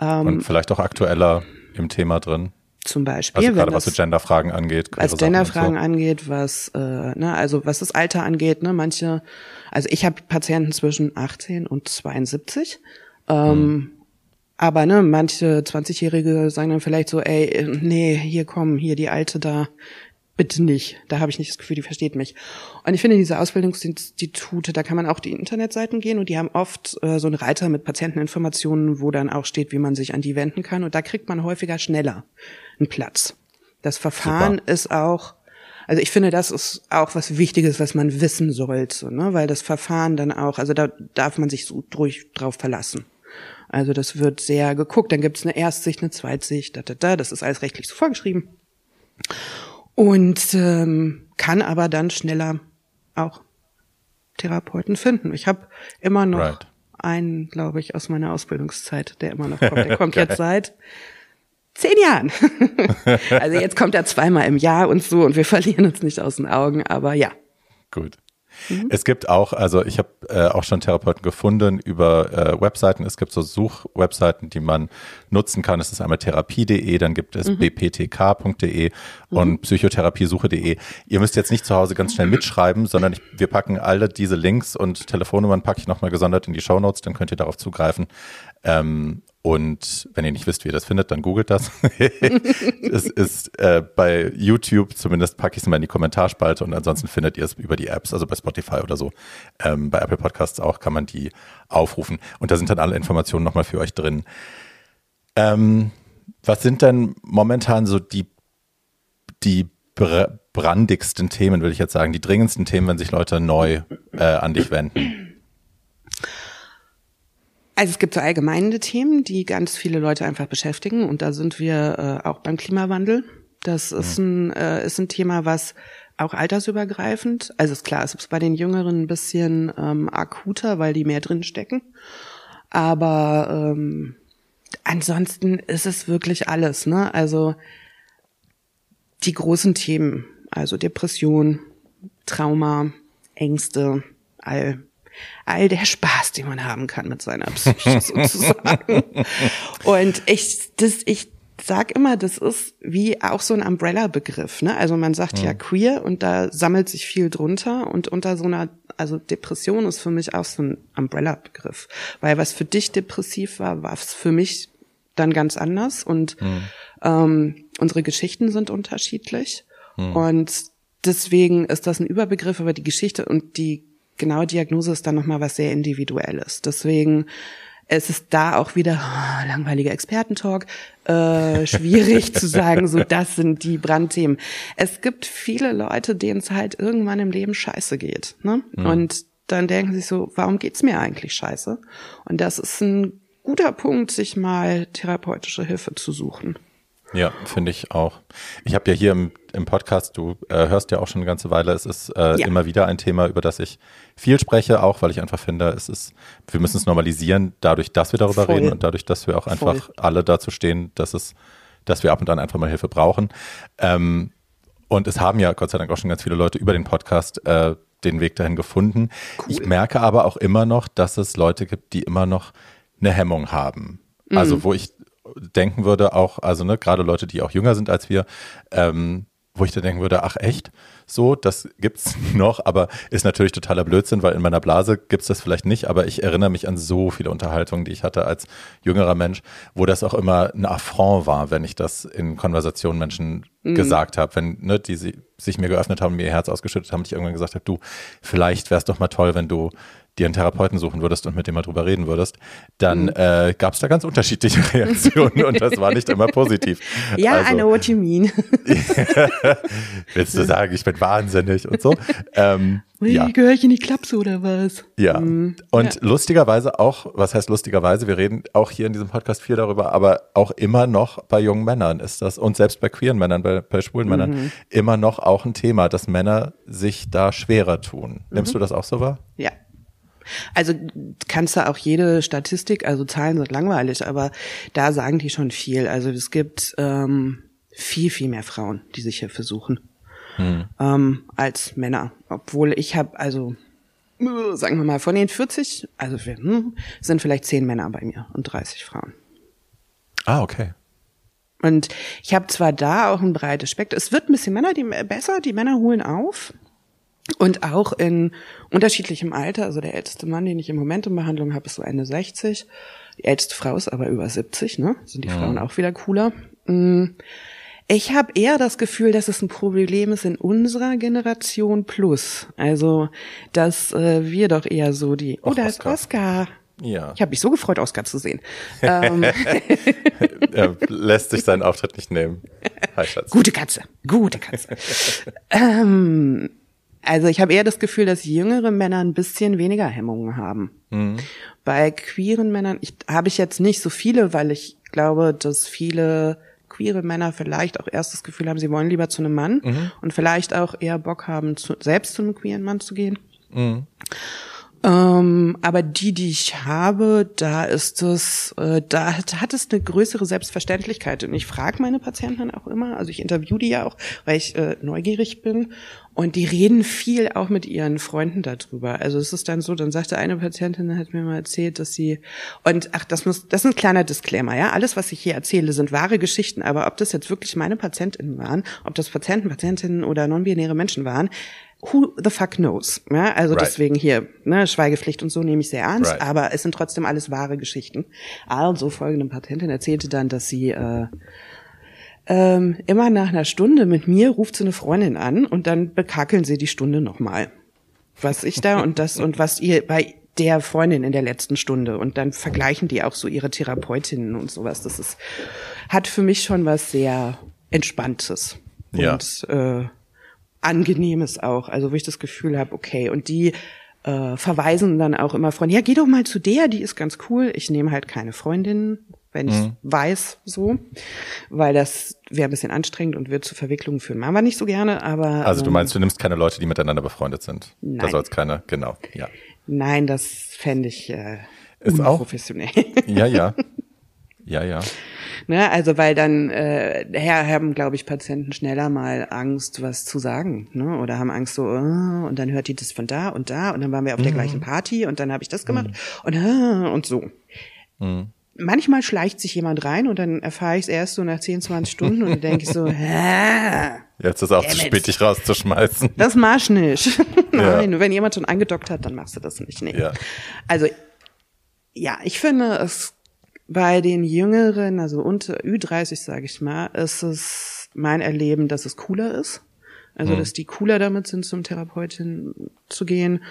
Ähm, und vielleicht auch aktueller im Thema drin zum Beispiel. Also gerade was so Genderfragen angeht. Was Genderfragen so. angeht, was, äh, ne, also was das Alter angeht, ne, manche, also ich habe Patienten zwischen 18 und 72. Ähm, hm. Aber ne, manche 20-Jährige sagen dann vielleicht so, ey, nee, hier komm, hier die Alte da, bitte nicht. Da habe ich nicht das Gefühl, die versteht mich. Und ich finde, diese Ausbildungsinstitute, da kann man auch die Internetseiten gehen und die haben oft äh, so einen Reiter mit Patienteninformationen, wo dann auch steht, wie man sich an die wenden kann. Und da kriegt man häufiger schneller einen Platz. Das Verfahren Super. ist auch, also ich finde, das ist auch was Wichtiges, was man wissen sollte, ne? weil das Verfahren dann auch, also da darf man sich so durch drauf verlassen. Also das wird sehr geguckt, dann gibt es eine Erstsicht, eine Zweitsicht, da, da, da, das ist alles rechtlich so vorgeschrieben und ähm, kann aber dann schneller auch Therapeuten finden. Ich habe immer noch right. einen, glaube ich, aus meiner Ausbildungszeit, der immer noch kommt. Der kommt jetzt seit zehn Jahren. also jetzt kommt er zweimal im Jahr und so und wir verlieren uns nicht aus den Augen, aber ja. Gut. Mhm. Es gibt auch, also ich habe äh, auch schon Therapeuten gefunden über äh, Webseiten. Es gibt so Suchwebseiten, die man nutzen kann. Es ist einmal therapie.de, dann gibt es mhm. bptk.de und mhm. psychotherapiesuche.de. Ihr müsst jetzt nicht zu Hause ganz schnell mitschreiben, sondern ich, wir packen alle diese Links und Telefonnummern packe ich nochmal gesondert in die Show Notes, dann könnt ihr darauf zugreifen. Ähm, und wenn ihr nicht wisst, wie ihr das findet, dann googelt das. es ist äh, bei YouTube, zumindest packe ich es mal in die Kommentarspalte und ansonsten findet ihr es über die Apps, also bei Spotify oder so. Ähm, bei Apple Podcasts auch kann man die aufrufen. Und da sind dann alle Informationen nochmal für euch drin. Ähm, was sind denn momentan so die, die br brandigsten Themen, will ich jetzt sagen, die dringendsten Themen, wenn sich Leute neu äh, an dich wenden? Also es gibt so allgemeine Themen, die ganz viele Leute einfach beschäftigen und da sind wir äh, auch beim Klimawandel. Das ist ein, äh, ist ein Thema, was auch altersübergreifend, also ist klar, es ist bei den Jüngeren ein bisschen ähm, akuter, weil die mehr drin stecken. Aber ähm, ansonsten ist es wirklich alles, ne? Also die großen Themen, also Depression, Trauma, Ängste, all all der Spaß, den man haben kann mit seiner Psyche sozusagen. Und ich, das, ich sag immer, das ist wie auch so ein Umbrella-Begriff. Ne? Also man sagt ja. ja queer und da sammelt sich viel drunter und unter so einer, also Depression ist für mich auch so ein Umbrella-Begriff. Weil was für dich depressiv war, war es für mich dann ganz anders und mhm. ähm, unsere Geschichten sind unterschiedlich. Mhm. Und deswegen ist das ein Überbegriff, aber die Geschichte und die genaue Diagnose ist dann nochmal was sehr Individuelles. Deswegen es ist da auch wieder oh, langweiliger Expertentalk, äh, schwierig zu sagen, so das sind die Brandthemen. Es gibt viele Leute, denen es halt irgendwann im Leben scheiße geht. Ne? Mhm. Und dann denken sie so, warum geht's mir eigentlich scheiße? Und das ist ein guter Punkt, sich mal therapeutische Hilfe zu suchen. Ja, finde ich auch. Ich habe ja hier im, im Podcast, du äh, hörst ja auch schon eine ganze Weile, es ist äh, ja. immer wieder ein Thema, über das ich viel spreche, auch weil ich einfach finde, es ist, wir müssen es normalisieren, dadurch, dass wir darüber Voll. reden und dadurch, dass wir auch einfach Voll. alle dazu stehen, dass es, dass wir ab und an einfach mal Hilfe brauchen. Ähm, und es haben ja Gott sei Dank auch schon ganz viele Leute über den Podcast äh, den Weg dahin gefunden. Cool. Ich merke aber auch immer noch, dass es Leute gibt, die immer noch eine Hemmung haben. Also mhm. wo ich denken würde, auch, also ne, gerade Leute, die auch jünger sind als wir, ähm, wo ich dann denken würde, ach echt, so, das gibt's noch, aber ist natürlich totaler Blödsinn, weil in meiner Blase gibt's das vielleicht nicht, aber ich erinnere mich an so viele Unterhaltungen, die ich hatte als jüngerer Mensch, wo das auch immer ein Affront war, wenn ich das in Konversationen Menschen mhm. gesagt habe, wenn ne, die sich mir geöffnet haben, mir ihr Herz ausgeschüttet haben, ich irgendwann gesagt habe, du, vielleicht wär's doch mal toll, wenn du dir einen Therapeuten suchen würdest und mit dem mal drüber reden würdest, dann mhm. äh, gab es da ganz unterschiedliche Reaktionen und das war nicht immer positiv. Ja, also, I know what you mean. willst du sagen, ich bin wahnsinnig und so? Ähm, Ui, ja. Gehöre ich in die Klapse oder was? Ja. Mhm. Und ja. lustigerweise auch, was heißt lustigerweise, wir reden auch hier in diesem Podcast viel darüber, aber auch immer noch bei jungen Männern ist das und selbst bei queeren Männern, bei, bei schwulen Männern mhm. immer noch auch ein Thema, dass Männer sich da schwerer tun. Nimmst mhm. du das auch so wahr? Ja, also kannst du auch jede Statistik, also Zahlen sind langweilig, aber da sagen die schon viel. Also es gibt ähm, viel, viel mehr Frauen, die sich hier versuchen, hm. ähm, als Männer. Obwohl ich habe, also äh, sagen wir mal, von den 40, also wir, hm, sind vielleicht 10 Männer bei mir und 30 Frauen. Ah, okay. Und ich habe zwar da auch ein breites Spektrum. Es wird ein bisschen Männer, die besser, die Männer holen auf. Und auch in unterschiedlichem Alter, also der älteste Mann, den ich im Moment in Behandlung habe, ist so Ende 60. Die älteste Frau ist aber über 70, ne? Sind die ja. Frauen auch wieder cooler. Mm. Ich habe eher das Gefühl, dass es ein Problem ist in unserer Generation plus. Also, dass äh, wir doch eher so die. Oh, da ist Oscar. Ja. Ich habe mich so gefreut, Oscar zu sehen. ähm. er lässt sich seinen Auftritt nicht nehmen. Hi, Schatz. Gute Katze. Gute Katze. ähm, also ich habe eher das Gefühl, dass jüngere Männer ein bisschen weniger Hemmungen haben. Mhm. Bei queeren Männern ich, habe ich jetzt nicht so viele, weil ich glaube, dass viele queere Männer vielleicht auch erst das Gefühl haben, sie wollen lieber zu einem Mann mhm. und vielleicht auch eher Bock haben, zu, selbst zu einem queeren Mann zu gehen. Mhm. Ähm, aber die, die ich habe, da ist es, äh, da hat, hat, es eine größere Selbstverständlichkeit. Und ich frage meine Patienten auch immer, also ich interview die ja auch, weil ich äh, neugierig bin. Und die reden viel auch mit ihren Freunden darüber. Also es ist dann so, dann sagte eine Patientin, hat mir mal erzählt, dass sie, und ach, das muss, das ist ein kleiner Disclaimer, ja. Alles, was ich hier erzähle, sind wahre Geschichten, aber ob das jetzt wirklich meine Patientinnen waren, ob das Patienten, Patientinnen oder non-binäre Menschen waren, who the fuck knows? Ja, also right. deswegen hier, ne, Schweigepflicht und so nehme ich sehr ernst, right. aber es sind trotzdem alles wahre Geschichten. Also folgende Patientin erzählte dann, dass sie äh, ähm, immer nach einer Stunde mit mir ruft sie eine Freundin an und dann bekackeln sie die Stunde nochmal. Was ich da und das und was ihr bei der Freundin in der letzten Stunde und dann vergleichen die auch so ihre Therapeutinnen und sowas. Das ist, hat für mich schon was sehr Entspanntes. Ja. Und äh, Angenehmes auch, also wo ich das Gefühl habe, okay, und die äh, verweisen dann auch immer Freunde, ja, geh doch mal zu der, die ist ganz cool. Ich nehme halt keine Freundin, wenn mhm. ich weiß, so, weil das wäre ein bisschen anstrengend und wird zu Verwicklungen führen. Machen wir nicht so gerne, aber. Also du meinst, du nimmst keine Leute, die miteinander befreundet sind. Nein. Da soll es keine, genau, ja. Nein, das fände ich äh, ist. Auch, ja, ja. Ja, ja. Ne, also weil dann äh, haben, glaube ich, Patienten schneller mal Angst, was zu sagen, ne? Oder haben Angst so, oh, und dann hört die das von da und da und dann waren wir auf mhm. der gleichen Party und dann habe ich das gemacht mhm. und äh, und so. Mhm. Manchmal schleicht sich jemand rein und dann erfahre ich es erst so nach 10, 20 Stunden und dann denke ich so, Hä? Jetzt ist auch zu spät, dich rauszuschmeißen. Das machst nicht. Nein, ja. wenn jemand schon angedockt hat, dann machst du das nicht. Nee. Ja. Also, ja, ich finde, es bei den Jüngeren, also unter Ü30, sage ich mal, ist es mein Erleben, dass es cooler ist. Also, mhm. dass die cooler damit sind, zum Therapeutin zu gehen.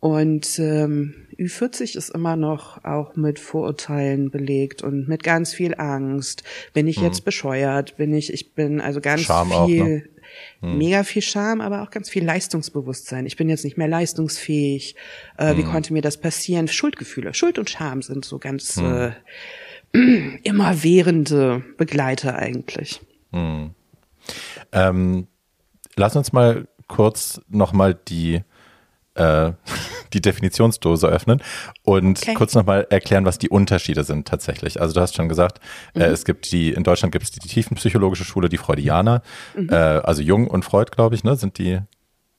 Und ähm, Ü40 ist immer noch auch mit Vorurteilen belegt und mit ganz viel Angst. Bin ich mhm. jetzt bescheuert? Bin ich, ich bin also ganz Scham viel, auch, ne? Mhm. mega viel Scham, aber auch ganz viel Leistungsbewusstsein. Ich bin jetzt nicht mehr leistungsfähig. Äh, mhm. Wie konnte mir das passieren? Schuldgefühle, Schuld und Scham sind so ganz mhm. äh, immerwährende Begleiter eigentlich. Hm. Ähm, lass uns mal kurz nochmal die, äh, die Definitionsdose öffnen und okay. kurz nochmal erklären, was die Unterschiede sind tatsächlich. Also du hast schon gesagt, äh, mhm. äh, es gibt die, in Deutschland gibt es die, die tiefenpsychologische Schule, die Freudianer, mhm. äh, also Jung und Freud, glaube ich, ne, sind die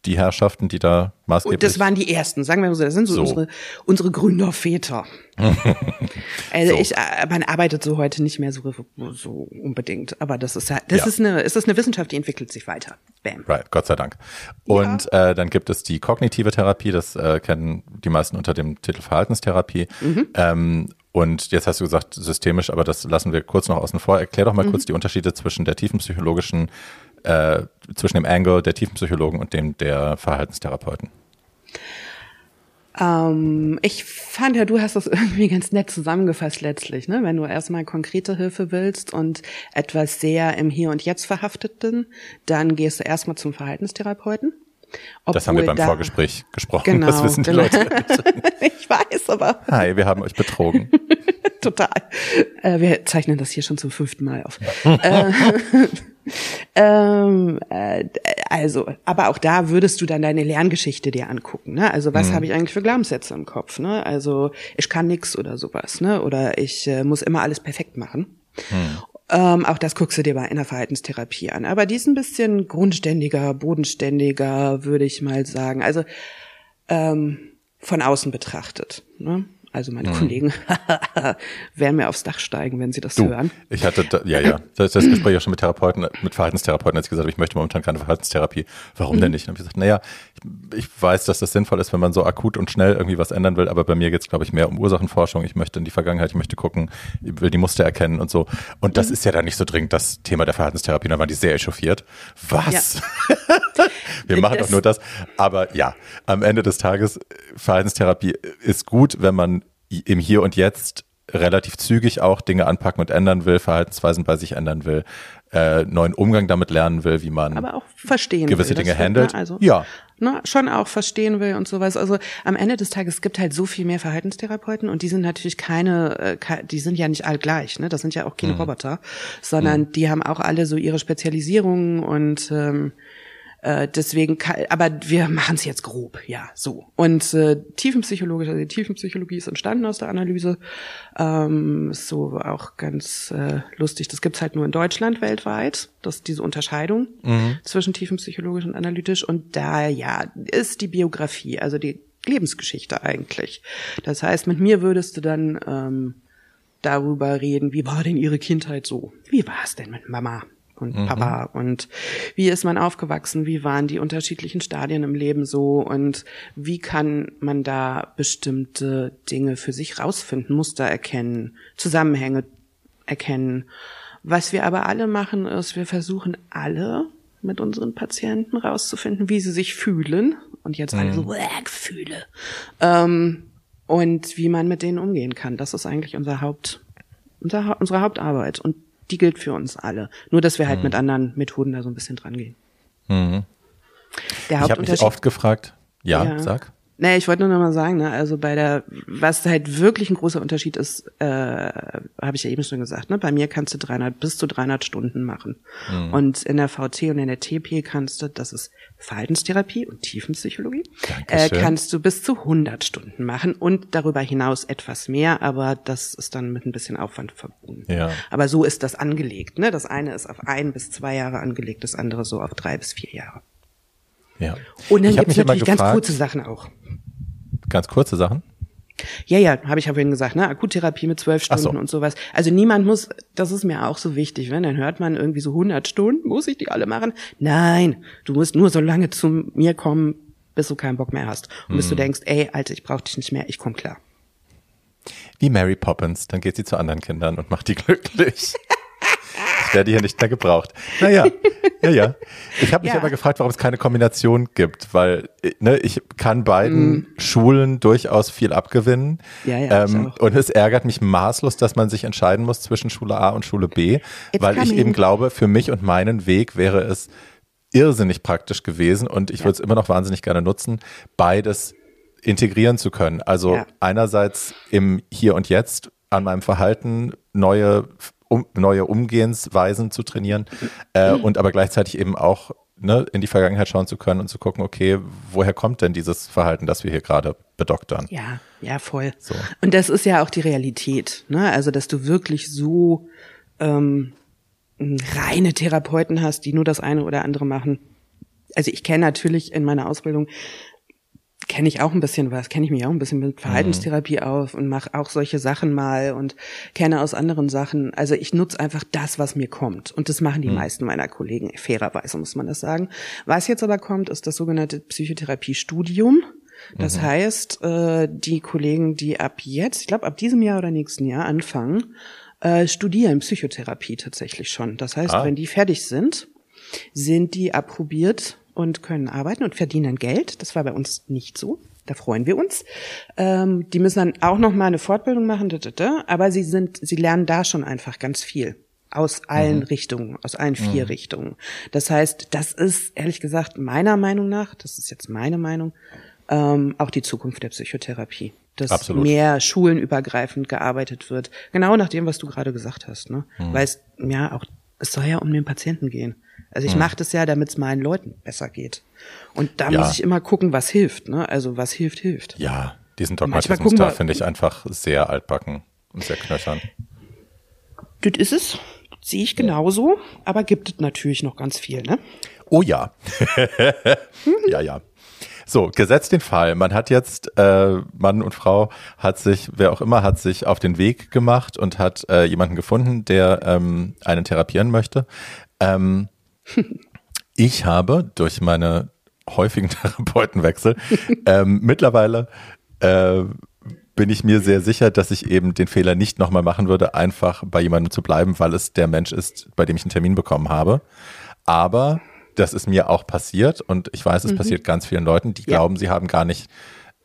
die Herrschaften, die da maßgeblich. Und das waren die ersten, sagen wir mal so, das sind so, so. unsere, unsere Gründerväter. also so. ich, äh, man arbeitet so heute nicht mehr so, so unbedingt, aber das ist ja, das ja. ist eine, ist das eine Wissenschaft, die entwickelt sich weiter. Bam. Right, Gott sei Dank. Und ja. äh, dann gibt es die kognitive Therapie, das äh, kennen die meisten unter dem Titel Verhaltenstherapie. Mhm. Ähm, und jetzt hast du gesagt systemisch, aber das lassen wir kurz noch außen vor. Erklär doch mal mhm. kurz die Unterschiede zwischen der tiefenpsychologischen äh, zwischen dem Angle der Tiefenpsychologen und dem der Verhaltenstherapeuten? Ähm, ich fand ja, du hast das irgendwie ganz nett zusammengefasst letztlich, ne? Wenn du erstmal konkrete Hilfe willst und etwas sehr im Hier und Jetzt verhaftet bin, dann gehst du erstmal zum Verhaltenstherapeuten. Obwohl das haben wir beim da, Vorgespräch gesprochen. Genau, das wissen die genau. Leute. ich weiß, aber. Hi, wir haben euch betrogen. Total. Äh, wir zeichnen das hier schon zum fünften Mal auf. äh, ähm, äh, also, aber auch da würdest du dann deine Lerngeschichte dir angucken. Ne? Also, was mhm. habe ich eigentlich für Glaubenssätze im Kopf? Ne? Also, ich kann nix oder sowas. Ne? Oder ich äh, muss immer alles perfekt machen. Mhm. Ähm, auch das guckst du dir bei einer Verhaltenstherapie an. Aber die ist ein bisschen grundständiger, bodenständiger, würde ich mal sagen. Also ähm, von außen betrachtet. Ne? Also meine mhm. Kollegen werden mir aufs Dach steigen, wenn sie das du, hören. Ich hatte, da, ja, ja, das, das Gespräch auch schon mit Therapeuten, mit Verhaltenstherapeuten, als ich gesagt habe, ich möchte momentan keine Verhaltenstherapie. Warum mhm. denn nicht? Und ich gesagt, naja, ich, ich weiß, dass das sinnvoll ist, wenn man so akut und schnell irgendwie was ändern will, aber bei mir geht es, glaube ich, mehr um Ursachenforschung. Ich möchte in die Vergangenheit, ich möchte gucken, ich will die Muster erkennen und so. Und das mhm. ist ja dann nicht so dringend das Thema der Verhaltenstherapie. Da waren die sehr echauffiert. Was? Ja. Wir machen doch nur das. Aber ja, am Ende des Tages, Verhaltenstherapie ist gut, wenn man im Hier und Jetzt relativ zügig auch Dinge anpacken und ändern will, Verhaltensweisen bei sich ändern will, äh, neuen Umgang damit lernen will, wie man aber auch verstehen gewisse will, Dinge handelt. Ne? Also, ja. Ne, schon auch verstehen will und sowas. Also am Ende des Tages es gibt halt so viel mehr Verhaltenstherapeuten und die sind natürlich keine, äh, die sind ja nicht all gleich, ne? Das sind ja auch keine mhm. Roboter, sondern mhm. die haben auch alle so ihre Spezialisierungen und ähm, äh, deswegen, kann, aber wir machen es jetzt grob, ja, so. Und äh, tiefenpsychologisch, also die Tiefenpsychologie ist entstanden aus der Analyse. Ähm, ist so auch ganz äh, lustig. Das gibt's halt nur in Deutschland weltweit, dass diese Unterscheidung mhm. zwischen tiefenpsychologisch und analytisch. Und da, ja, ist die Biografie, also die Lebensgeschichte eigentlich. Das heißt, mit mir würdest du dann ähm, darüber reden, wie war denn ihre Kindheit so? Wie war es denn mit Mama? Und mhm. Papa und wie ist man aufgewachsen, wie waren die unterschiedlichen Stadien im Leben so und wie kann man da bestimmte Dinge für sich rausfinden, Muster erkennen, Zusammenhänge erkennen. Was wir aber alle machen, ist, wir versuchen alle mit unseren Patienten rauszufinden, wie sie sich fühlen und jetzt mhm. alle so äh, Gefühle ähm, und wie man mit denen umgehen kann. Das ist eigentlich unser Haupt, unser, unsere Hauptarbeit und die gilt für uns alle. Nur, dass wir halt mhm. mit anderen Methoden da so ein bisschen dran gehen. Mhm. Ich habe mich oft gefragt, ja, ja. sag. Nee, ich wollte nur noch mal sagen, ne, also bei der, was halt wirklich ein großer Unterschied ist, äh, habe ich ja eben schon gesagt, ne, bei mir kannst du 300 bis zu 300 Stunden machen. Mhm. Und in der VT und in der TP kannst du, das ist Verhaltenstherapie und Tiefenpsychologie, äh, kannst du bis zu 100 Stunden machen und darüber hinaus etwas mehr, aber das ist dann mit ein bisschen Aufwand verbunden. Ja. Aber so ist das angelegt, ne? Das eine ist auf ein bis zwei Jahre angelegt, das andere so auf drei bis vier Jahre. Ja. Und dann gibt es natürlich gefragt, ganz kurze Sachen auch. Ganz kurze Sachen? Ja, ja, habe ich ja vorhin gesagt, ne? Akuttherapie mit zwölf Stunden so. und sowas. Also niemand muss, das ist mir auch so wichtig, wenn dann hört man irgendwie so 100 Stunden, muss ich die alle machen? Nein, du musst nur so lange zu mir kommen, bis du keinen Bock mehr hast und bis du hm. denkst, ey, Alter, ich brauche dich nicht mehr, ich komm klar. Wie Mary Poppins, dann geht sie zu anderen Kindern und macht die glücklich. Werde hier nicht mehr gebraucht. Naja, ja, ja. Ich habe mich ja. aber gefragt, warum es keine Kombination gibt, weil ne, ich kann beiden mm. Schulen durchaus viel abgewinnen. Ja, ja, ähm, und es ärgert mich maßlos, dass man sich entscheiden muss zwischen Schule A und Schule B, It's weil coming. ich eben glaube, für mich und meinen Weg wäre es irrsinnig praktisch gewesen und ich ja. würde es immer noch wahnsinnig gerne nutzen, beides integrieren zu können. Also ja. einerseits im Hier und Jetzt an meinem Verhalten neue, um, neue Umgehensweisen zu trainieren äh, und aber gleichzeitig eben auch ne, in die Vergangenheit schauen zu können und zu gucken, okay, woher kommt denn dieses Verhalten, das wir hier gerade bedoktern? Ja, ja, voll. So. Und das ist ja auch die Realität, ne? Also, dass du wirklich so ähm, reine Therapeuten hast, die nur das eine oder andere machen. Also ich kenne natürlich in meiner Ausbildung kenne ich auch ein bisschen was, kenne ich mich auch ein bisschen mit Verhaltenstherapie mhm. auf und mache auch solche Sachen mal und kenne aus anderen Sachen. Also ich nutze einfach das, was mir kommt. Und das machen die mhm. meisten meiner Kollegen, fairerweise muss man das sagen. Was jetzt aber kommt, ist das sogenannte Psychotherapiestudium. Das mhm. heißt, äh, die Kollegen, die ab jetzt, ich glaube ab diesem Jahr oder nächsten Jahr anfangen, äh, studieren Psychotherapie tatsächlich schon. Das heißt, ah. wenn die fertig sind, sind die approbiert und können arbeiten und verdienen Geld. Das war bei uns nicht so. Da freuen wir uns. Ähm, die müssen dann auch noch mal eine Fortbildung machen, aber sie sind, sie lernen da schon einfach ganz viel aus allen mhm. Richtungen, aus allen vier mhm. Richtungen. Das heißt, das ist ehrlich gesagt meiner Meinung nach, das ist jetzt meine Meinung, ähm, auch die Zukunft der Psychotherapie dass Absolut. mehr schulenübergreifend gearbeitet wird. Genau nach dem, was du gerade gesagt hast. Ne? Mhm. Weil es ja auch, es soll ja um den Patienten gehen. Also ich mhm. mache das ja, damit es meinen Leuten besser geht. Und da ja. muss ich immer gucken, was hilft. Ne? Also was hilft, hilft. Ja, diesen Dogmatismus da finde ich einfach sehr altbacken und sehr knöchern. Das ist es. Sehe ich genauso, aber gibt es natürlich noch ganz viel, ne? Oh ja. ja, ja. So, gesetzt den Fall, man hat jetzt, äh, Mann und Frau hat sich, wer auch immer, hat sich auf den Weg gemacht und hat äh, jemanden gefunden, der ähm, einen therapieren möchte. Ähm, ich habe durch meine häufigen Therapeutenwechsel ähm, mittlerweile äh, bin ich mir sehr sicher, dass ich eben den Fehler nicht nochmal machen würde, einfach bei jemandem zu bleiben, weil es der Mensch ist, bei dem ich einen Termin bekommen habe. Aber das ist mir auch passiert und ich weiß, es mhm. passiert ganz vielen Leuten, die ja. glauben, sie haben gar nicht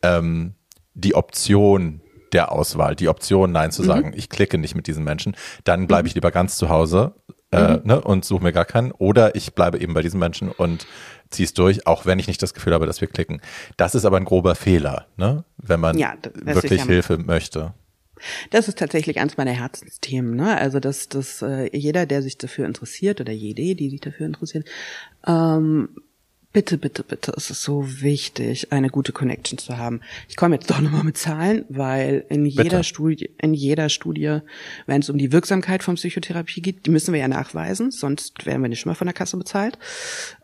ähm, die Option der Auswahl, die Option, Nein zu mhm. sagen, ich klicke nicht mit diesen Menschen, dann bleibe mhm. ich lieber ganz zu Hause äh, mhm. ne, und suche mir gar keinen. Oder ich bleibe eben bei diesen Menschen und ziehe es durch, auch wenn ich nicht das Gefühl habe, dass wir klicken. Das ist aber ein grober Fehler, ne? wenn man ja, wirklich Hilfe möchte. Das ist tatsächlich eins meiner Herzensthemen. Ne? Also dass, dass äh, jeder, der sich dafür interessiert oder jede, die sich dafür interessiert, ähm, bitte, bitte, bitte, es ist so wichtig, eine gute Connection zu haben. Ich komme jetzt doch nochmal mit Zahlen, weil in jeder bitte. Studie, in jeder Studie, wenn es um die Wirksamkeit von Psychotherapie geht, die müssen wir ja nachweisen, sonst werden wir nicht schon mal von der Kasse bezahlt,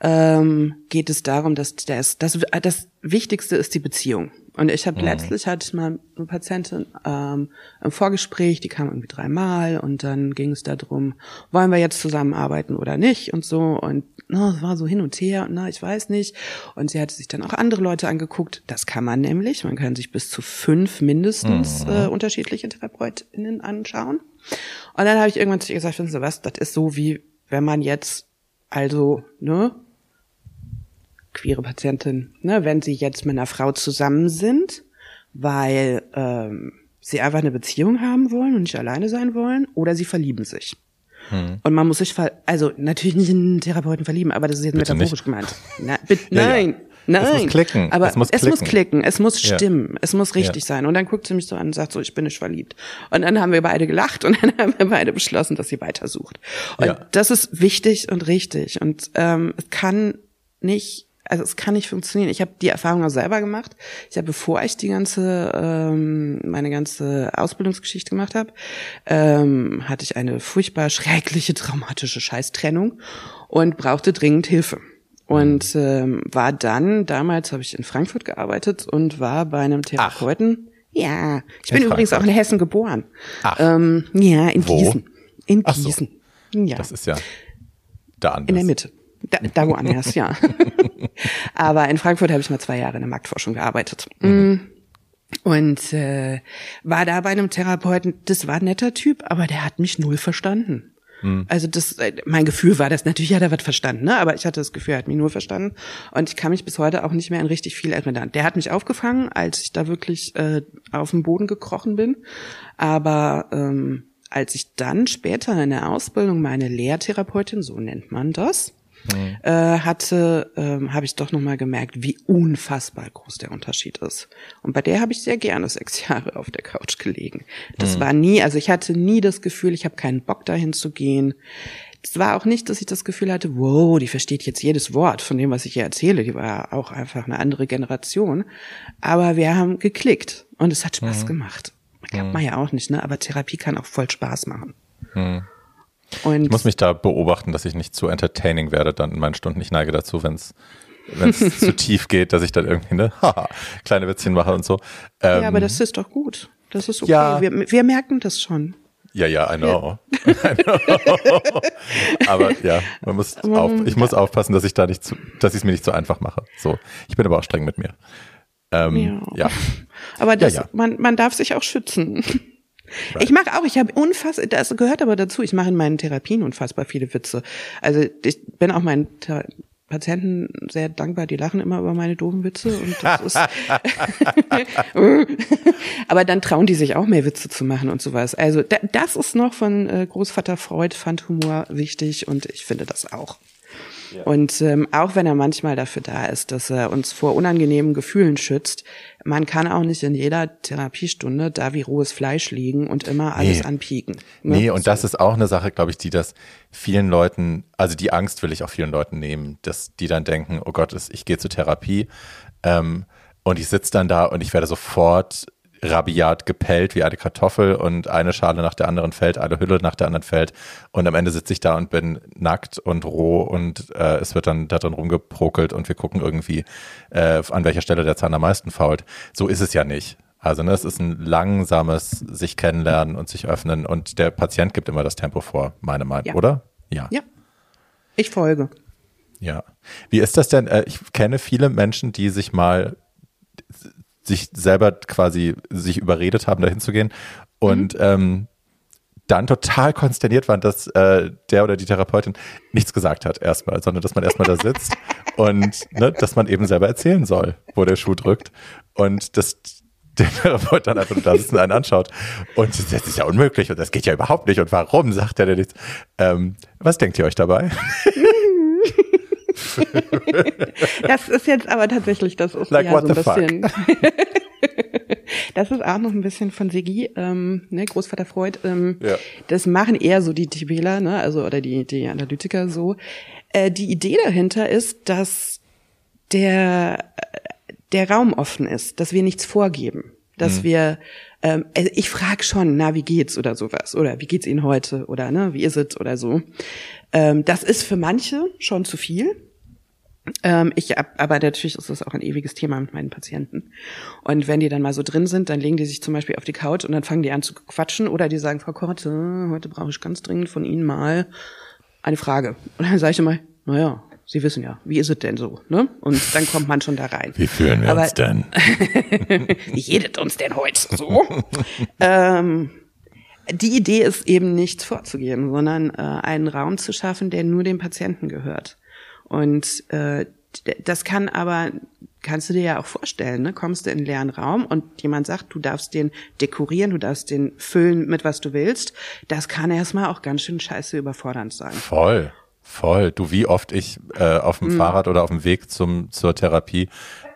ähm, geht es darum, dass das, das, das Wichtigste ist die Beziehung. Und ich habe mhm. letztlich hatte ich mal eine Patientin ähm, im Vorgespräch, die kam irgendwie dreimal und dann ging es darum, wollen wir jetzt zusammenarbeiten oder nicht und so und na, es war so hin und her und na, ich weiß nicht. Und sie hatte sich dann auch andere Leute angeguckt. Das kann man nämlich. Man kann sich bis zu fünf mindestens mhm. äh, unterschiedliche TherapeutInnen anschauen. Und dann habe ich irgendwann zu ihr gesagt, wissen Sie was, das ist so wie, wenn man jetzt also, ne, queere Patientin, ne, wenn sie jetzt mit einer Frau zusammen sind, weil ähm, sie einfach eine Beziehung haben wollen und nicht alleine sein wollen, oder sie verlieben sich. Hm. Und man muss sich, ver also natürlich nicht in einen Therapeuten verlieben, aber das ist jetzt bitte metaphorisch nicht. gemeint. Na, ja, nein, ja. nein. Es muss klicken. Aber es muss, es klicken. muss klicken, es muss stimmen, ja. es muss richtig sein. Und dann guckt sie mich so an und sagt so, ich bin nicht verliebt. Und dann haben wir beide gelacht und dann haben wir beide beschlossen, dass sie weitersucht. Und das ist wichtig und richtig. Und ähm, es kann nicht also es kann nicht funktionieren. Ich habe die Erfahrung auch selber gemacht. Ich habe, bevor ich die ganze, ähm, meine ganze Ausbildungsgeschichte gemacht habe, ähm, hatte ich eine furchtbar schreckliche, traumatische Scheißtrennung und brauchte dringend Hilfe. Und ähm, war dann, damals habe ich in Frankfurt gearbeitet und war bei einem Therapeuten. Ach. Ja, ich in bin übrigens auch in Hessen geboren. Ach. Ähm, ja, in Wo? Gießen. In Gießen. So. Ja. Das ist ja da anders. In der Mitte. Da, da woanders, ja. Aber in Frankfurt habe ich mal zwei Jahre in der Marktforschung gearbeitet. Mhm. Mm. Und äh, war da bei einem Therapeuten, das war ein netter Typ, aber der hat mich null verstanden. Mhm. Also das, äh, mein Gefühl war das, natürlich hat er was verstanden, ne? aber ich hatte das Gefühl, er hat mich nur verstanden. Und ich kann mich bis heute auch nicht mehr an richtig viel erinnern. Der hat mich aufgefangen, als ich da wirklich äh, auf den Boden gekrochen bin. Aber ähm, als ich dann später in der Ausbildung meine Lehrtherapeutin, so nennt man das, mhm. äh, hatte, ähm, habe ich doch nochmal gemerkt, wie unfassbar groß der Unterschied ist. Und bei der habe ich sehr gerne sechs Jahre auf der Couch gelegen. Das mhm. war nie, also ich hatte nie das Gefühl, ich habe keinen Bock dahin zu gehen. Es war auch nicht, dass ich das Gefühl hatte, wow, die versteht jetzt jedes Wort von dem, was ich ihr erzähle. Die war auch einfach eine andere Generation. Aber wir haben geklickt und es hat Spaß mhm. gemacht. Glaubt mhm. man ja auch nicht, ne? Aber Therapie kann auch voll Spaß machen. Mhm. Und ich muss mich da beobachten, dass ich nicht zu entertaining werde dann in meinen Stunden. Ich neige dazu, wenn es wenn es zu tief geht, dass ich dann irgendwie ne, haha, kleine Witzchen mache und so. Ähm, ja, aber das ist doch gut. Das ist okay. Ja, wir, wir merken das schon. Ja, ja, I know. I know. aber ja, man muss auf, ich muss aufpassen, dass ich da nicht zu, dass ich es mir nicht so einfach mache. So, ich bin aber auch streng mit mir. Ähm, ja. ja. Aber das, ja, ja. Man, man darf sich auch schützen. Right. Ich mache auch, ich habe unfassbar, das gehört aber dazu, ich mache in meinen Therapien unfassbar viele Witze. Also ich bin auch meinen Patienten sehr dankbar, die lachen immer über meine doofen Witze und das ist aber dann trauen die sich auch mehr Witze zu machen und sowas. Also das ist noch von äh, Großvater Freud, fand Humor wichtig und ich finde das auch. Und ähm, auch wenn er manchmal dafür da ist, dass er uns vor unangenehmen Gefühlen schützt, man kann auch nicht in jeder Therapiestunde da wie rohes Fleisch liegen und immer alles nee. anpieken. Ne? Nee, und so. das ist auch eine Sache, glaube ich, die das vielen Leuten, also die Angst will ich auch vielen Leuten nehmen, dass die dann denken, oh Gott, ich gehe zur Therapie ähm, und ich sitze dann da und ich werde sofort rabiat gepellt wie eine Kartoffel und eine Schale nach der anderen fällt, eine Hülle nach der anderen fällt und am Ende sitze ich da und bin nackt und roh und äh, es wird dann da drin rumgeprokelt und wir gucken irgendwie, äh, an welcher Stelle der Zahn am meisten fault. So ist es ja nicht. Also ne, es ist ein langsames sich kennenlernen und sich öffnen und der Patient gibt immer das Tempo vor, meine Meinung, ja. oder? Ja. Ja. Ich folge. Ja. Wie ist das denn? Äh, ich kenne viele Menschen, die sich mal sich selber quasi sich überredet haben, dahin zu gehen und mhm. ähm, dann total konsterniert waren, dass äh, der oder die Therapeutin nichts gesagt hat erstmal, sondern dass man erstmal da sitzt und ne, dass man eben selber erzählen soll, wo der Schuh drückt und dass der Therapeut dann einfach da sitzt und einen anschaut und das ist ja unmöglich und das geht ja überhaupt nicht und warum sagt er denn nichts? Ähm, was denkt ihr euch dabei? das ist jetzt aber tatsächlich, das ist like ja so ein bisschen. das ist auch noch ein bisschen von Sigi, ähm, ne, Großvater Freud. Ähm, ja. Das machen eher so die Tibeler, ne, also oder die die Analytiker so. Äh, die Idee dahinter ist, dass der der Raum offen ist, dass wir nichts vorgeben, dass mhm. wir ähm, also ich frage schon, na, wie geht's oder sowas oder wie geht's Ihnen heute oder ne, wie ist es oder so. Ähm, das ist für manche schon zu viel. Ähm, ich, aber natürlich ist das auch ein ewiges Thema mit meinen Patienten. Und wenn die dann mal so drin sind, dann legen die sich zum Beispiel auf die Couch und dann fangen die an zu quatschen oder die sagen, Frau Korte, heute brauche ich ganz dringend von Ihnen mal eine Frage. Und dann sage ich immer, naja, Sie wissen ja, wie ist es denn so? Ne? Und dann kommt man schon da rein. Wie fühlen wir Aber, uns denn? wie jedet uns denn heute so? ähm, die Idee ist eben nichts vorzugeben, sondern äh, einen Raum zu schaffen, der nur dem Patienten gehört. Und äh, das kann aber, kannst du dir ja auch vorstellen, ne? kommst du in einen leeren Raum und jemand sagt, du darfst den dekorieren, du darfst den füllen mit was du willst. Das kann erstmal auch ganz schön scheiße überfordernd sein. Voll. Voll. Du, wie oft ich äh, auf dem mhm. Fahrrad oder auf dem Weg zum, zur Therapie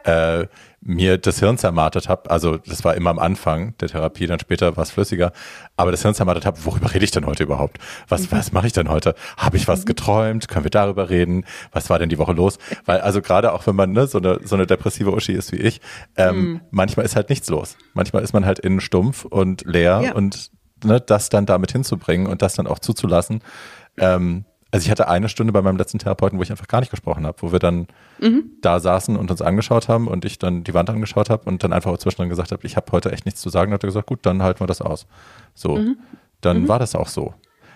äh, mir das Hirn zermartet habe. Also das war immer am Anfang der Therapie, dann später war es flüssiger. Aber das Hirn zermartet habe, worüber rede ich denn heute überhaupt? Was, mhm. was mache ich denn heute? Habe ich was mhm. geträumt? Können wir darüber reden? Was war denn die Woche los? Weil also gerade auch wenn man ne, so, eine, so eine depressive Uschi ist wie ich, ähm, mhm. manchmal ist halt nichts los. Manchmal ist man halt innen stumpf und leer ja. und ne, das dann damit hinzubringen und das dann auch zuzulassen. Ähm, also ich hatte eine Stunde bei meinem letzten Therapeuten, wo ich einfach gar nicht gesprochen habe, wo wir dann mhm. da saßen und uns angeschaut haben und ich dann die Wand angeschaut habe und dann einfach zwischendrin gesagt habe, ich habe heute echt nichts zu sagen. Dann hat er gesagt, gut, dann halten wir das aus. So, mhm. dann mhm. war das auch so.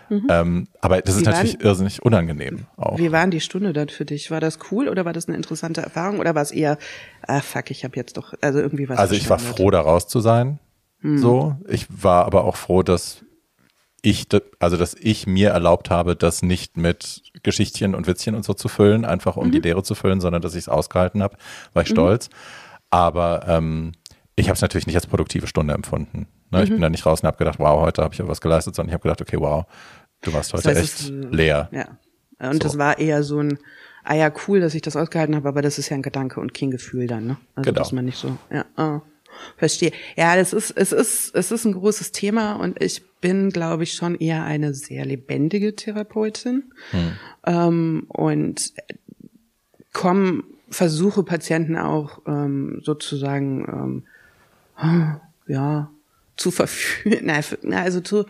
Mhm. Ähm, aber das ist wie natürlich waren, irrsinnig unangenehm auch. Wie war die Stunde dann für dich? War das cool oder war das eine interessante Erfahrung oder war es eher, ah fuck, ich habe jetzt doch, also irgendwie was. Also ich war froh, da raus zu sein. Mhm. So, ich war aber auch froh, dass ich, also dass ich mir erlaubt habe, das nicht mit Geschichtchen und Witzchen und so zu füllen, einfach um mhm. die Lehre zu füllen, sondern dass ich es ausgehalten habe, war ich mhm. stolz. Aber ähm, ich habe es natürlich nicht als produktive Stunde empfunden. Ne? Mhm. Ich bin da nicht raus und habe gedacht, wow, heute habe ich was geleistet, sondern ich habe gedacht, okay, wow, du warst heute das heißt, echt leer. Ja. Und So. das war eher so ein, ah ja, cool, dass ich das ausgehalten habe, aber das ist ja ein Gedanke und kein Gefühl dann, ne? Also Genau. dass man nicht so, ja, ah, verstehe. Ja, das ist, es ist, es ist ein großes Thema und ich bin, glaube ich, schon eher eine sehr lebendige Therapeutin. Ähm, und komm, versuche Patienten auch ähm, sozusagen ähm, ja zu verführen, also zu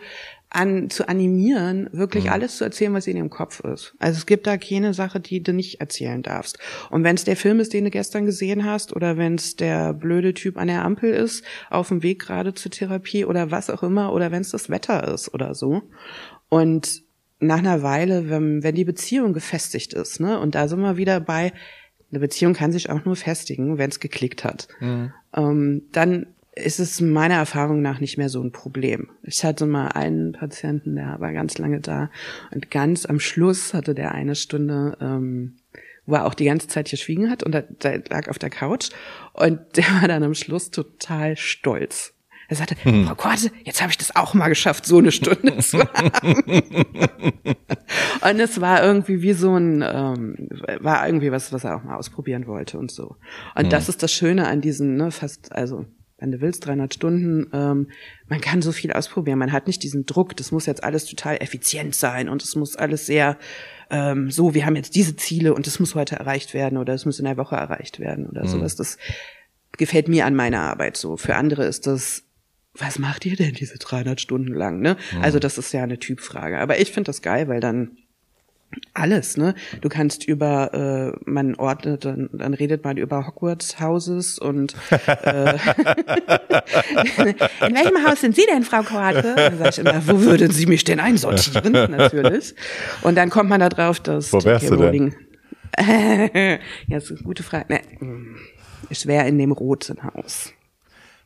an zu animieren, wirklich alles zu erzählen, was in ihrem Kopf ist. Also es gibt da keine Sache, die du nicht erzählen darfst. Und wenn es der Film ist, den du gestern gesehen hast, oder wenn es der blöde Typ an der Ampel ist, auf dem Weg gerade zur Therapie oder was auch immer, oder wenn es das Wetter ist oder so. Und nach einer Weile, wenn, wenn die Beziehung gefestigt ist, ne, und da sind wir wieder bei, eine Beziehung kann sich auch nur festigen, wenn es geklickt hat, ähm, dann ist es meiner Erfahrung nach nicht mehr so ein Problem. Ich hatte mal einen Patienten, der war ganz lange da und ganz am Schluss hatte der eine Stunde, ähm, wo er auch die ganze Zeit geschwiegen hat und der lag auf der Couch und der war dann am Schluss total stolz. Er sagte, Frau Korte, jetzt habe ich das auch mal geschafft, so eine Stunde zu haben. und es war irgendwie wie so ein, ähm, war irgendwie was, was er auch mal ausprobieren wollte und so. Und das ist das Schöne an diesen, ne, fast, also wenn du willst, 300 Stunden, ähm, man kann so viel ausprobieren. Man hat nicht diesen Druck, das muss jetzt alles total effizient sein und es muss alles sehr ähm, so, wir haben jetzt diese Ziele und es muss heute erreicht werden oder es muss in der Woche erreicht werden oder sowas. Das gefällt mir an meiner Arbeit so. Für andere ist das, was macht ihr denn diese 300 Stunden lang? Ne? Also das ist ja eine Typfrage. Aber ich finde das geil, weil dann alles, ne? Du kannst über, äh, man ordnet, dann, dann redet man über Hogwarts Houses und äh, in welchem Haus sind Sie denn, Frau Korte? Dann sag ich immer, wo würden Sie mich denn einsortieren? Natürlich. Und dann kommt man da drauf, dass Wo wärst du denn? Ja, das ist eine gute Frage. Ne, ich wäre in dem roten Haus.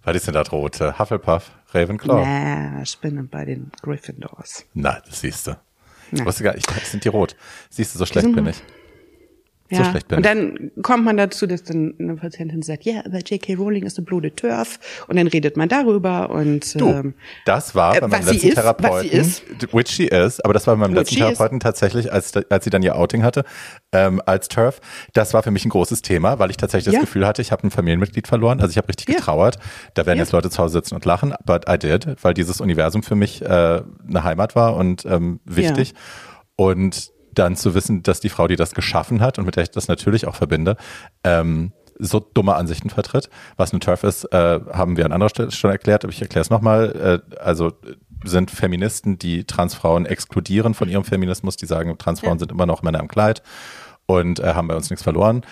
Was ist denn das rote? Hufflepuff, Ravenclaw? Na, ich bin bei den Gryffindors. Na, das siehst du. Gar nicht, ich sind die rot. Siehst du, so schlecht bin ich. So Ja, schlecht bin und dann kommt man dazu, dass dann eine Patientin sagt, ja, aber J.K. Rowling ist eine blöde Turf. Und dann redet man darüber und Du, ähm, das war äh, bei meinem letzten ist, was Therapeuten, sie ist. which she is, aber das war bei meinem letzten. Therapeuten tatsächlich, als, als sie dann ihr Outing hatte, ähm, als Turf. Das war für mich ein großes Thema, weil ich tatsächlich Ja. das Gefühl hatte, ich habe ein Familienmitglied verloren. Also ich habe richtig Ja. getrauert. Da werden Ja. jetzt Leute zu Hause sitzen und lachen, but I did, weil dieses Universum für mich äh, eine Heimat war und ähm, wichtig. Und dann zu wissen, dass die Frau, die das geschaffen hat und mit der ich das natürlich auch verbinde, ähm, so dumme Ansichten vertritt. Was eine Turf ist, äh, haben wir an anderer Stelle schon erklärt, aber ich erkläre es nochmal. Äh, also sind Feministen, die Transfrauen exkludieren von ihrem Feminismus, die sagen, Transfrauen Ja. sind immer noch Männer im Kleid und äh, haben bei uns nichts verloren.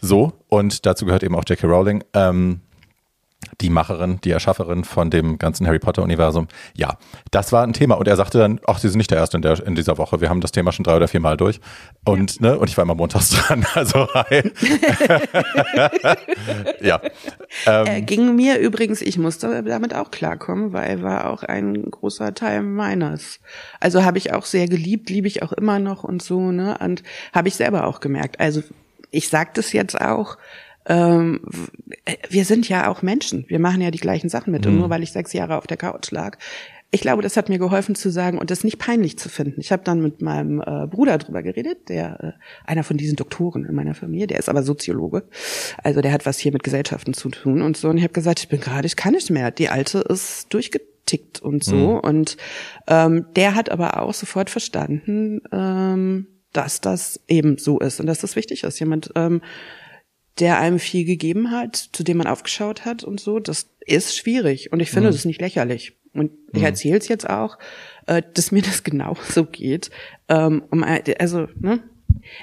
So, und dazu gehört eben auch J.K. Rowling. Ähm, die Macherin, die Erschafferin von dem ganzen Harry Potter-Universum. Ja, das war ein Thema. Und er sagte dann, ach, Sie sind nicht der Erste in, der, in dieser Woche. Wir haben das Thema schon drei oder vier Mal durch. Und, ne, und ich war immer montags dran. Also, hi. ja. Ähm, äh, ging mir übrigens, ich musste damit auch klarkommen, weil war auch ein großer Teil meines. Also habe ich auch sehr geliebt, liebe ich auch immer noch und so, ne? Und habe ich selber auch gemerkt. Also ich sag das jetzt auch, ähm, w- wir sind ja auch Menschen. Wir machen ja die gleichen Sachen mit. Und nur weil ich sechs Jahre auf der Couch lag, ich glaube, das hat mir geholfen zu sagen und das nicht peinlich zu finden. Ich habe dann mit meinem äh, Bruder drüber geredet, der äh, einer von diesen Doktoren in meiner Familie, der ist aber Soziologe, also der hat was hier mit Gesellschaften zu tun und so. Und ich habe gesagt, ich bin gerade, ich kann nicht mehr. Die alte ist durchgetickt und so. Und ähm, der hat aber auch sofort verstanden, ähm, dass das eben so ist und dass das wichtig ist. Jemand ähm, der einem viel gegeben hat, zu dem man aufgeschaut hat und so, das ist schwierig. Und ich finde, das ist nicht lächerlich. Und ich erzähle es jetzt auch, äh, dass mir das genauso geht. Ähm, um, also, ne?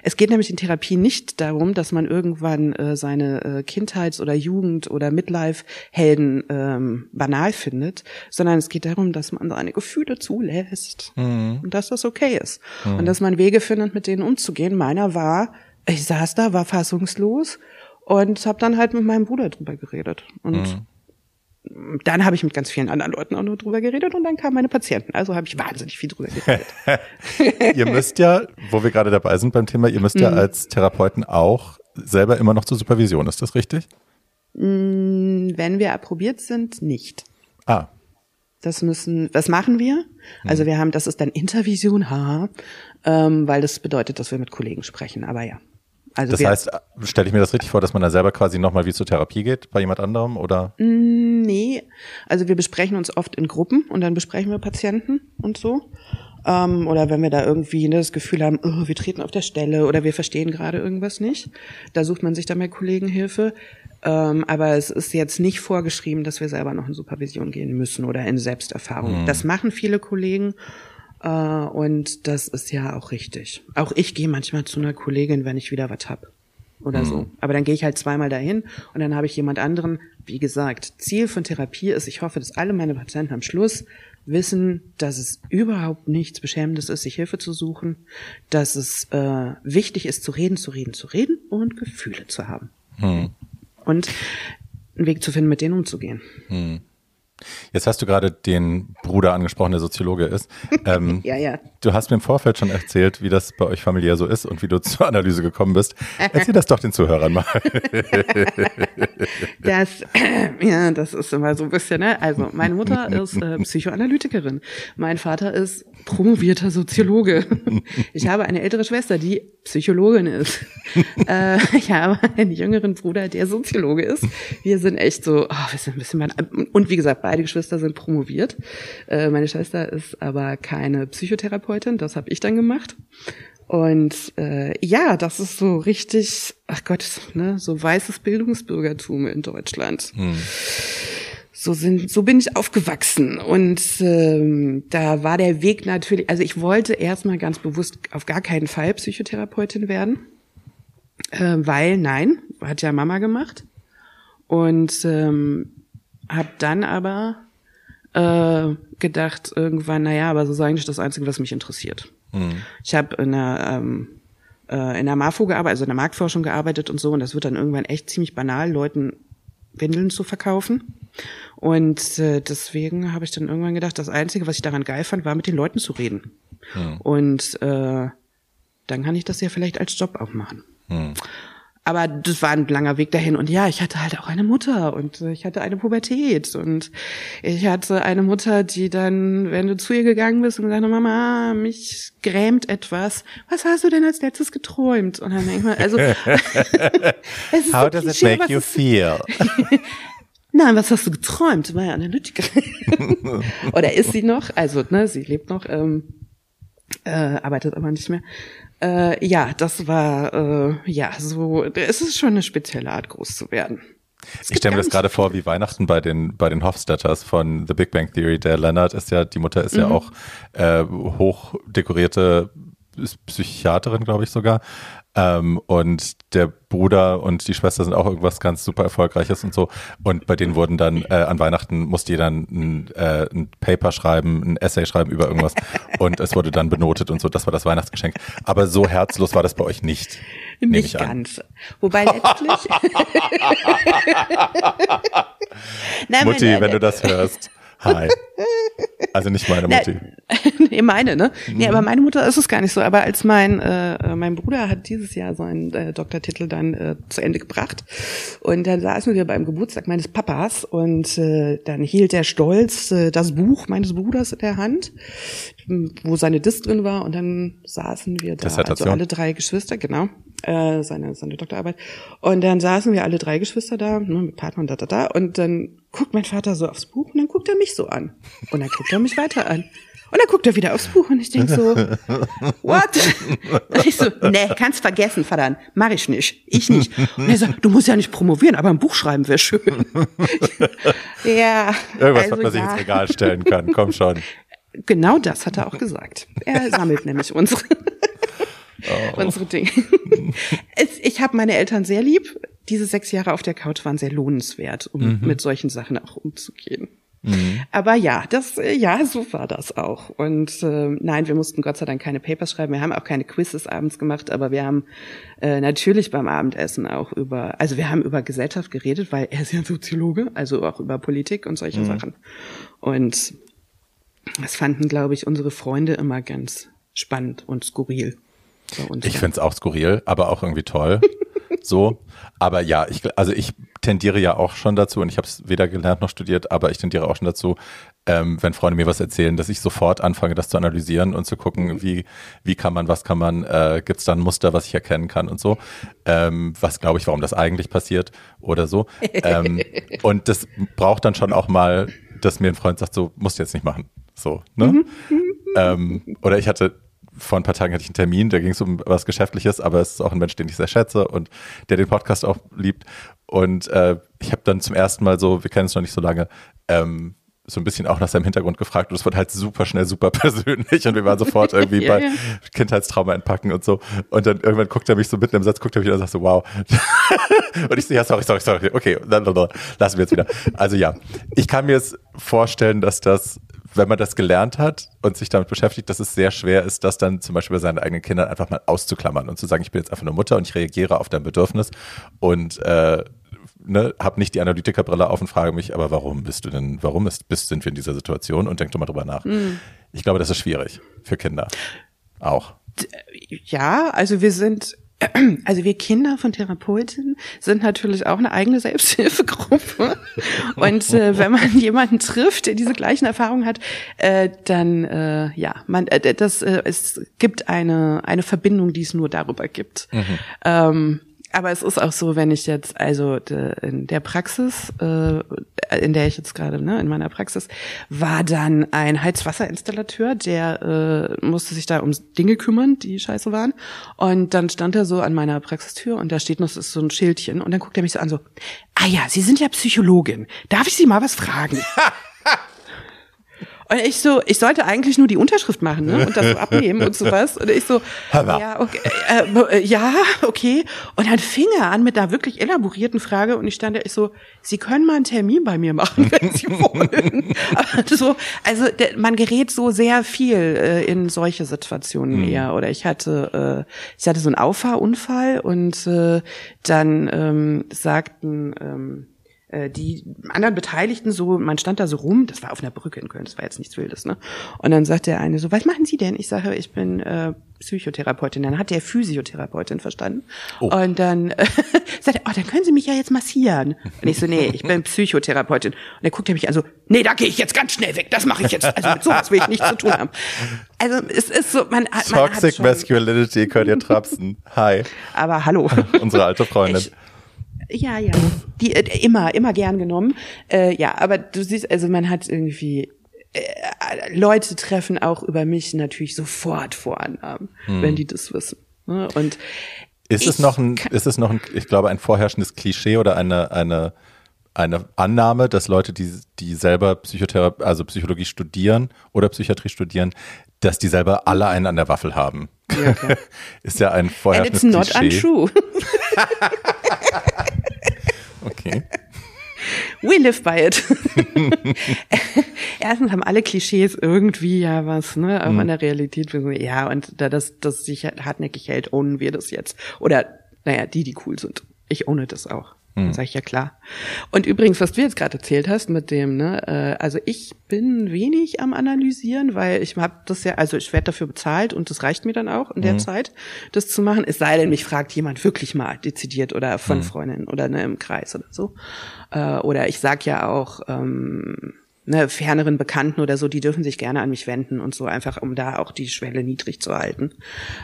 Es geht nämlich in Therapie nicht darum, dass man irgendwann äh, seine äh, Kindheits- oder Jugend- oder Midlife-Helden ähm, banal findet, sondern es geht darum, dass man seine Gefühle zulässt und dass das okay ist. Und dass man Wege findet, mit denen umzugehen. Meiner war, ich saß da, war fassungslos und habe dann halt mit meinem Bruder drüber geredet. Und dann habe ich mit ganz vielen anderen Leuten auch nur drüber geredet und dann kamen meine Patienten. Also habe ich wahnsinnig viel drüber geredet. ihr müsst ja, wo wir gerade dabei sind beim Thema, ihr müsst ja als Therapeuten auch selber immer noch zur Supervision. Ist das richtig? Wenn wir approbiert sind, nicht. Ah, Das müssen, was machen wir? Also wir haben, das ist dann Intervision, haha. ähm, weil das bedeutet, dass wir mit Kollegen sprechen. Aber ja. Also das heißt, stelle ich mir das richtig vor, dass man da selber quasi nochmal wie zur Therapie geht bei jemand anderem oder? Mm, nee, also wir besprechen uns oft in Gruppen und dann besprechen wir Patienten und so. Ähm, oder wenn wir da irgendwie ne, das Gefühl haben, oh, wir treten auf der Stelle oder wir verstehen gerade irgendwas nicht, da sucht man sich dann bei Kollegen Hilfe. Ähm, aber es ist jetzt nicht vorgeschrieben, dass wir selber noch in Supervision gehen müssen oder in Selbsterfahrung. Mhm. Das machen viele Kollegen äh, und das ist ja auch richtig. Auch ich gehe manchmal zu einer Kollegin, wenn ich wieder was hab oder mhm. so. Aber dann gehe ich halt zweimal dahin und dann habe ich jemand anderen. Wie gesagt, Ziel von Therapie ist, ich hoffe, dass alle meine Patienten am Schluss wissen, dass es überhaupt nichts Beschämendes ist, sich Hilfe zu suchen, dass es äh, wichtig ist, zu reden, zu reden, zu reden und Gefühle zu haben. Mhm. Und einen Weg zu finden, mit denen umzugehen. Mhm. Jetzt hast du gerade den Bruder angesprochen, der Soziologe ist. Ähm, ja, ja. Du hast mir im Vorfeld schon erzählt, wie das bei euch familiär so ist und wie du zur Analyse gekommen bist. Erzähl das doch den Zuhörern mal. das, ja, das ist immer so ein bisschen, ne? Also, meine Mutter ist äh, Psychoanalytikerin. Mein Vater ist promovierter Soziologe. Ich habe eine ältere Schwester, die Psychologin ist. äh, ich habe einen jüngeren Bruder, der Soziologe ist. Wir sind echt so, oh, wir sind ein bisschen, und wie gesagt, beide Geschwister sind promoviert. Äh, meine Schwester ist aber keine Psychotherapeutin, das habe ich dann gemacht. Und äh, ja, das ist so richtig, ach Gott, ne, so weißes Bildungsbürgertum in Deutschland. Hm. So sind, so bin ich aufgewachsen und ähm, da war der Weg natürlich. Also ich wollte erstmal ganz bewusst auf gar keinen Fall Psychotherapeutin werden, äh, weil nein, hat ja Mama gemacht und ähm, habe dann aber äh, gedacht irgendwann, naja, aber so ist eigentlich das Einzige, was mich interessiert. Mhm. Ich habe in der ähm, äh, in der MAFO gearbeitet, also in der Marktforschung gearbeitet und so, und das wird dann irgendwann echt ziemlich banal, Leuten Windeln zu verkaufen. Und äh, deswegen habe ich dann irgendwann gedacht, das Einzige, was ich daran geil fand, war mit den Leuten zu reden. Mhm. Und äh, dann kann ich das ja vielleicht als Job auch machen. Mhm. Aber das war ein langer Weg dahin. Und ja, ich hatte halt auch eine Mutter und ich hatte eine Pubertät. Und ich hatte eine Mutter, die dann, wenn du zu ihr gegangen bist und gesagt hast, Mama, mich grämt etwas. Was hast du denn als letztes geträumt? Und dann denke ich mal, also, How does it make you feel? Nein, was hast du geträumt? War ja Analytikerin. Oder ist sie noch? Also, ne, sie lebt noch, ähm, äh, arbeitet aber nicht mehr. Äh, ja, das war äh, ja so. Es ist schon eine spezielle Art, groß zu werden. Ich stelle mir das gerade vor, wie Weihnachten bei den bei den Hofstetters von The Big Bang Theory. Der Leonard ist ja, die Mutter ist mhm. ja auch äh, hoch dekorierte Psychiaterin, glaube ich sogar. Ähm, und der Bruder und die Schwester sind auch irgendwas ganz super Erfolgreiches und so. Und bei denen wurden dann äh, an Weihnachten musste jeder ein, äh, ein Paper schreiben, ein Essay schreiben über irgendwas. und es wurde dann benotet und so. Das war das Weihnachtsgeschenk. Aber so herzlos war das bei euch nicht. Nicht ganz. Wobei letztlich. Nein, Mutti, wenn du das hörst. Hi. Also nicht meine Mutti. nee, meine, ne? Mhm. Nee, aber meine Mutter ist es gar nicht so. Aber als mein, äh, mein Bruder hat dieses Jahr seinen äh, Doktortitel dann äh, zu Ende gebracht. Und dann saßen wir beim Geburtstag meines Papas und äh, dann hielt er stolz äh, das Buch meines Bruders in der Hand, wo seine Dis drin war. Und dann saßen wir da, also alle drei Geschwister, genau, äh, seine, seine Doktorarbeit. Und dann saßen wir alle drei Geschwister da, ne, mit Partner und da, da, da. Und dann guckt mein Vater so aufs Buch und dann guckt er mich so an. Und dann guckt er mich weiter an. Und dann guckt er wieder aufs Buch und ich denk so, what? Und ich so, nee, kannst vergessen, Vater, mach ich nicht. Ich nicht. Und er sagt, du musst ja nicht promovieren, aber ein Buch schreiben wäre schön. ja. Irgendwas, also, was man sich ins Regal stellen kann, komm schon. Genau das hat er auch gesagt. Er sammelt nämlich unsere, oh. unsere Dinge. Es, ich habe meine Eltern sehr lieb. Diese sechs Jahre auf der Couch waren sehr lohnenswert, um mhm. mit solchen Sachen auch umzugehen. Mhm. Aber ja, das, äh, ja, so war das auch. Und äh, nein, wir mussten Gott sei Dank keine Papers schreiben. Wir haben auch keine Quizzes abends gemacht, aber wir haben äh, natürlich beim Abendessen auch über, also wir haben über Gesellschaft geredet, weil er ist ja Soziologe, also auch über Politik und solche mhm. Sachen. Und das fanden, glaube ich, unsere Freunde immer ganz spannend und skurril. Ich finde es auch skurril, aber auch irgendwie toll. so. Aber ja, ich, also ich tendiere ja auch schon dazu, und ich habe es weder gelernt noch studiert, aber ich tendiere auch schon dazu, ähm, wenn Freunde mir was erzählen, dass ich sofort anfange, das zu analysieren und zu gucken, mhm. wie, wie kann man, was kann man, äh, gibt es da ein Muster, was ich erkennen kann und so. Ähm, was glaube ich, warum das eigentlich passiert oder so. ähm, und das braucht dann schon auch mal, dass mir ein Freund sagt, so, musst du jetzt nicht machen. So, ne? Mhm. ähm, oder ich hatte vor ein paar Tagen hatte ich einen Termin, da ging es um was Geschäftliches, aber es ist auch ein Mensch, den ich sehr schätze und der den Podcast auch liebt. Und äh, ich habe dann zum ersten Mal so, wir kennen es noch nicht so lange, ähm, so ein bisschen auch nach seinem Hintergrund gefragt und es wird halt super schnell, super persönlich und wir waren sofort irgendwie ja, bei ja. Kindheitstrauma entpacken und so und dann irgendwann guckt er mich so mitten im Satz, guckt er mich an und sagt so, wow. und ich so, ja, sorry, sorry, sorry, okay, lassen wir jetzt wieder. Also ja, ich kann mir jetzt vorstellen, dass das wenn man das gelernt hat und sich damit beschäftigt, dass es sehr schwer ist, das dann zum Beispiel bei seinen eigenen Kindern einfach mal auszuklammern und zu sagen, ich bin jetzt einfach eine Mutter und ich reagiere auf dein Bedürfnis und äh, ne, habe nicht die Analytikerbrille auf und frage mich, aber warum bist du denn, warum ist, bist, sind wir in dieser Situation und denk doch mal drüber nach. Mhm. Ich glaube, das ist schwierig für Kinder. Auch. Ja, also wir sind also wir Kinder von Therapeuten sind natürlich auch eine eigene Selbsthilfegruppe. Und äh, wenn man jemanden trifft, der diese gleichen Erfahrungen hat, äh, dann äh, ja, man äh, das äh, es gibt eine eine Verbindung, die es nur darüber gibt. Mhm. Ähm, aber es ist auch so, wenn ich jetzt, also in der Praxis, äh, in der ich jetzt gerade, ne, in meiner Praxis, war dann ein Heizwasserinstallateur, der äh, musste sich da um Dinge kümmern, die scheiße waren. Und dann stand er so an meiner Praxistür und da steht noch so ein Schildchen und dann guckt er mich so an, so, ah ja, Sie sind ja Psychologin. Darf ich Sie mal was fragen? Und ich so, ich sollte eigentlich nur die Unterschrift machen ne? und das so abnehmen und sowas. Und ich so, ja, okay, äh, ja, okay. Und dann fing er an mit einer wirklich elaborierten Frage und ich stand da, ich so, Sie können mal einen Termin bei mir machen, wenn Sie wollen. so, also der, man gerät so sehr viel äh, in solche Situationen mhm. eher. Oder ich hatte, äh, ich hatte so einen Auffahrunfall und äh, dann ähm, sagten ähm, äh, die anderen Beteiligten so, man stand da so rum, das war auf einer Brücke in Köln, das war jetzt nichts Wildes, ne? Und dann sagt der eine so, was machen Sie denn? Ich sage, ich bin äh, Psychotherapeutin. Dann hat der Physiotherapeutin verstanden. Oh. Und dann äh, sagt er, oh, dann können Sie mich ja jetzt massieren. Und ich so, nee, ich bin Psychotherapeutin. Und er guckt er mich an so, nee, da gehe ich jetzt ganz schnell weg, das mache ich jetzt. Also mit sowas will ich nichts zu tun haben. Also es ist so, man, man Toxic hat Masculinity könnt ihr trapsen. Hi. Aber hallo. Unsere alte Freundin. Ich, ja, ja. Die äh, immer, immer gern genommen. Äh, ja, aber du siehst, also man hat irgendwie äh, Leute treffen auch über mich natürlich sofort Vorannahmen, hm. wenn die das wissen. Ne? Und ist es noch ein, ist es noch ein, ich glaube, ein vorherrschendes Klischee oder eine, eine, eine Annahme, dass Leute, die, die selber Psychotherapie, also Psychologie studieren oder Psychiatrie studieren, dass die selber alle einen an der Waffel haben. Ja, ist ja ein vorherrschendes And it's not Klischee. untrue. We live by it. Erstens haben alle Klischees irgendwie ja was, ne, aber mhm. in der Realität, ja, und da das, das sich hartnäckig hält, ownen wir das jetzt. Oder, naja, die, die cool sind. Ich ohne das auch. Mhm. Sag ich ja klar. Und übrigens, was du jetzt gerade erzählt hast mit dem, ne, äh, also ich bin wenig am analysieren, weil ich habe das ja, also ich werde dafür bezahlt und das reicht mir dann auch in der mhm. Zeit, das zu machen. Es sei denn, mich fragt jemand wirklich mal dezidiert oder von mhm. Freundinnen oder ne, im Kreis oder so. Äh, oder ich sag ja auch, ähm, ne, ferneren Bekannten oder so, die dürfen sich gerne an mich wenden und so einfach, um da auch die Schwelle niedrig zu halten.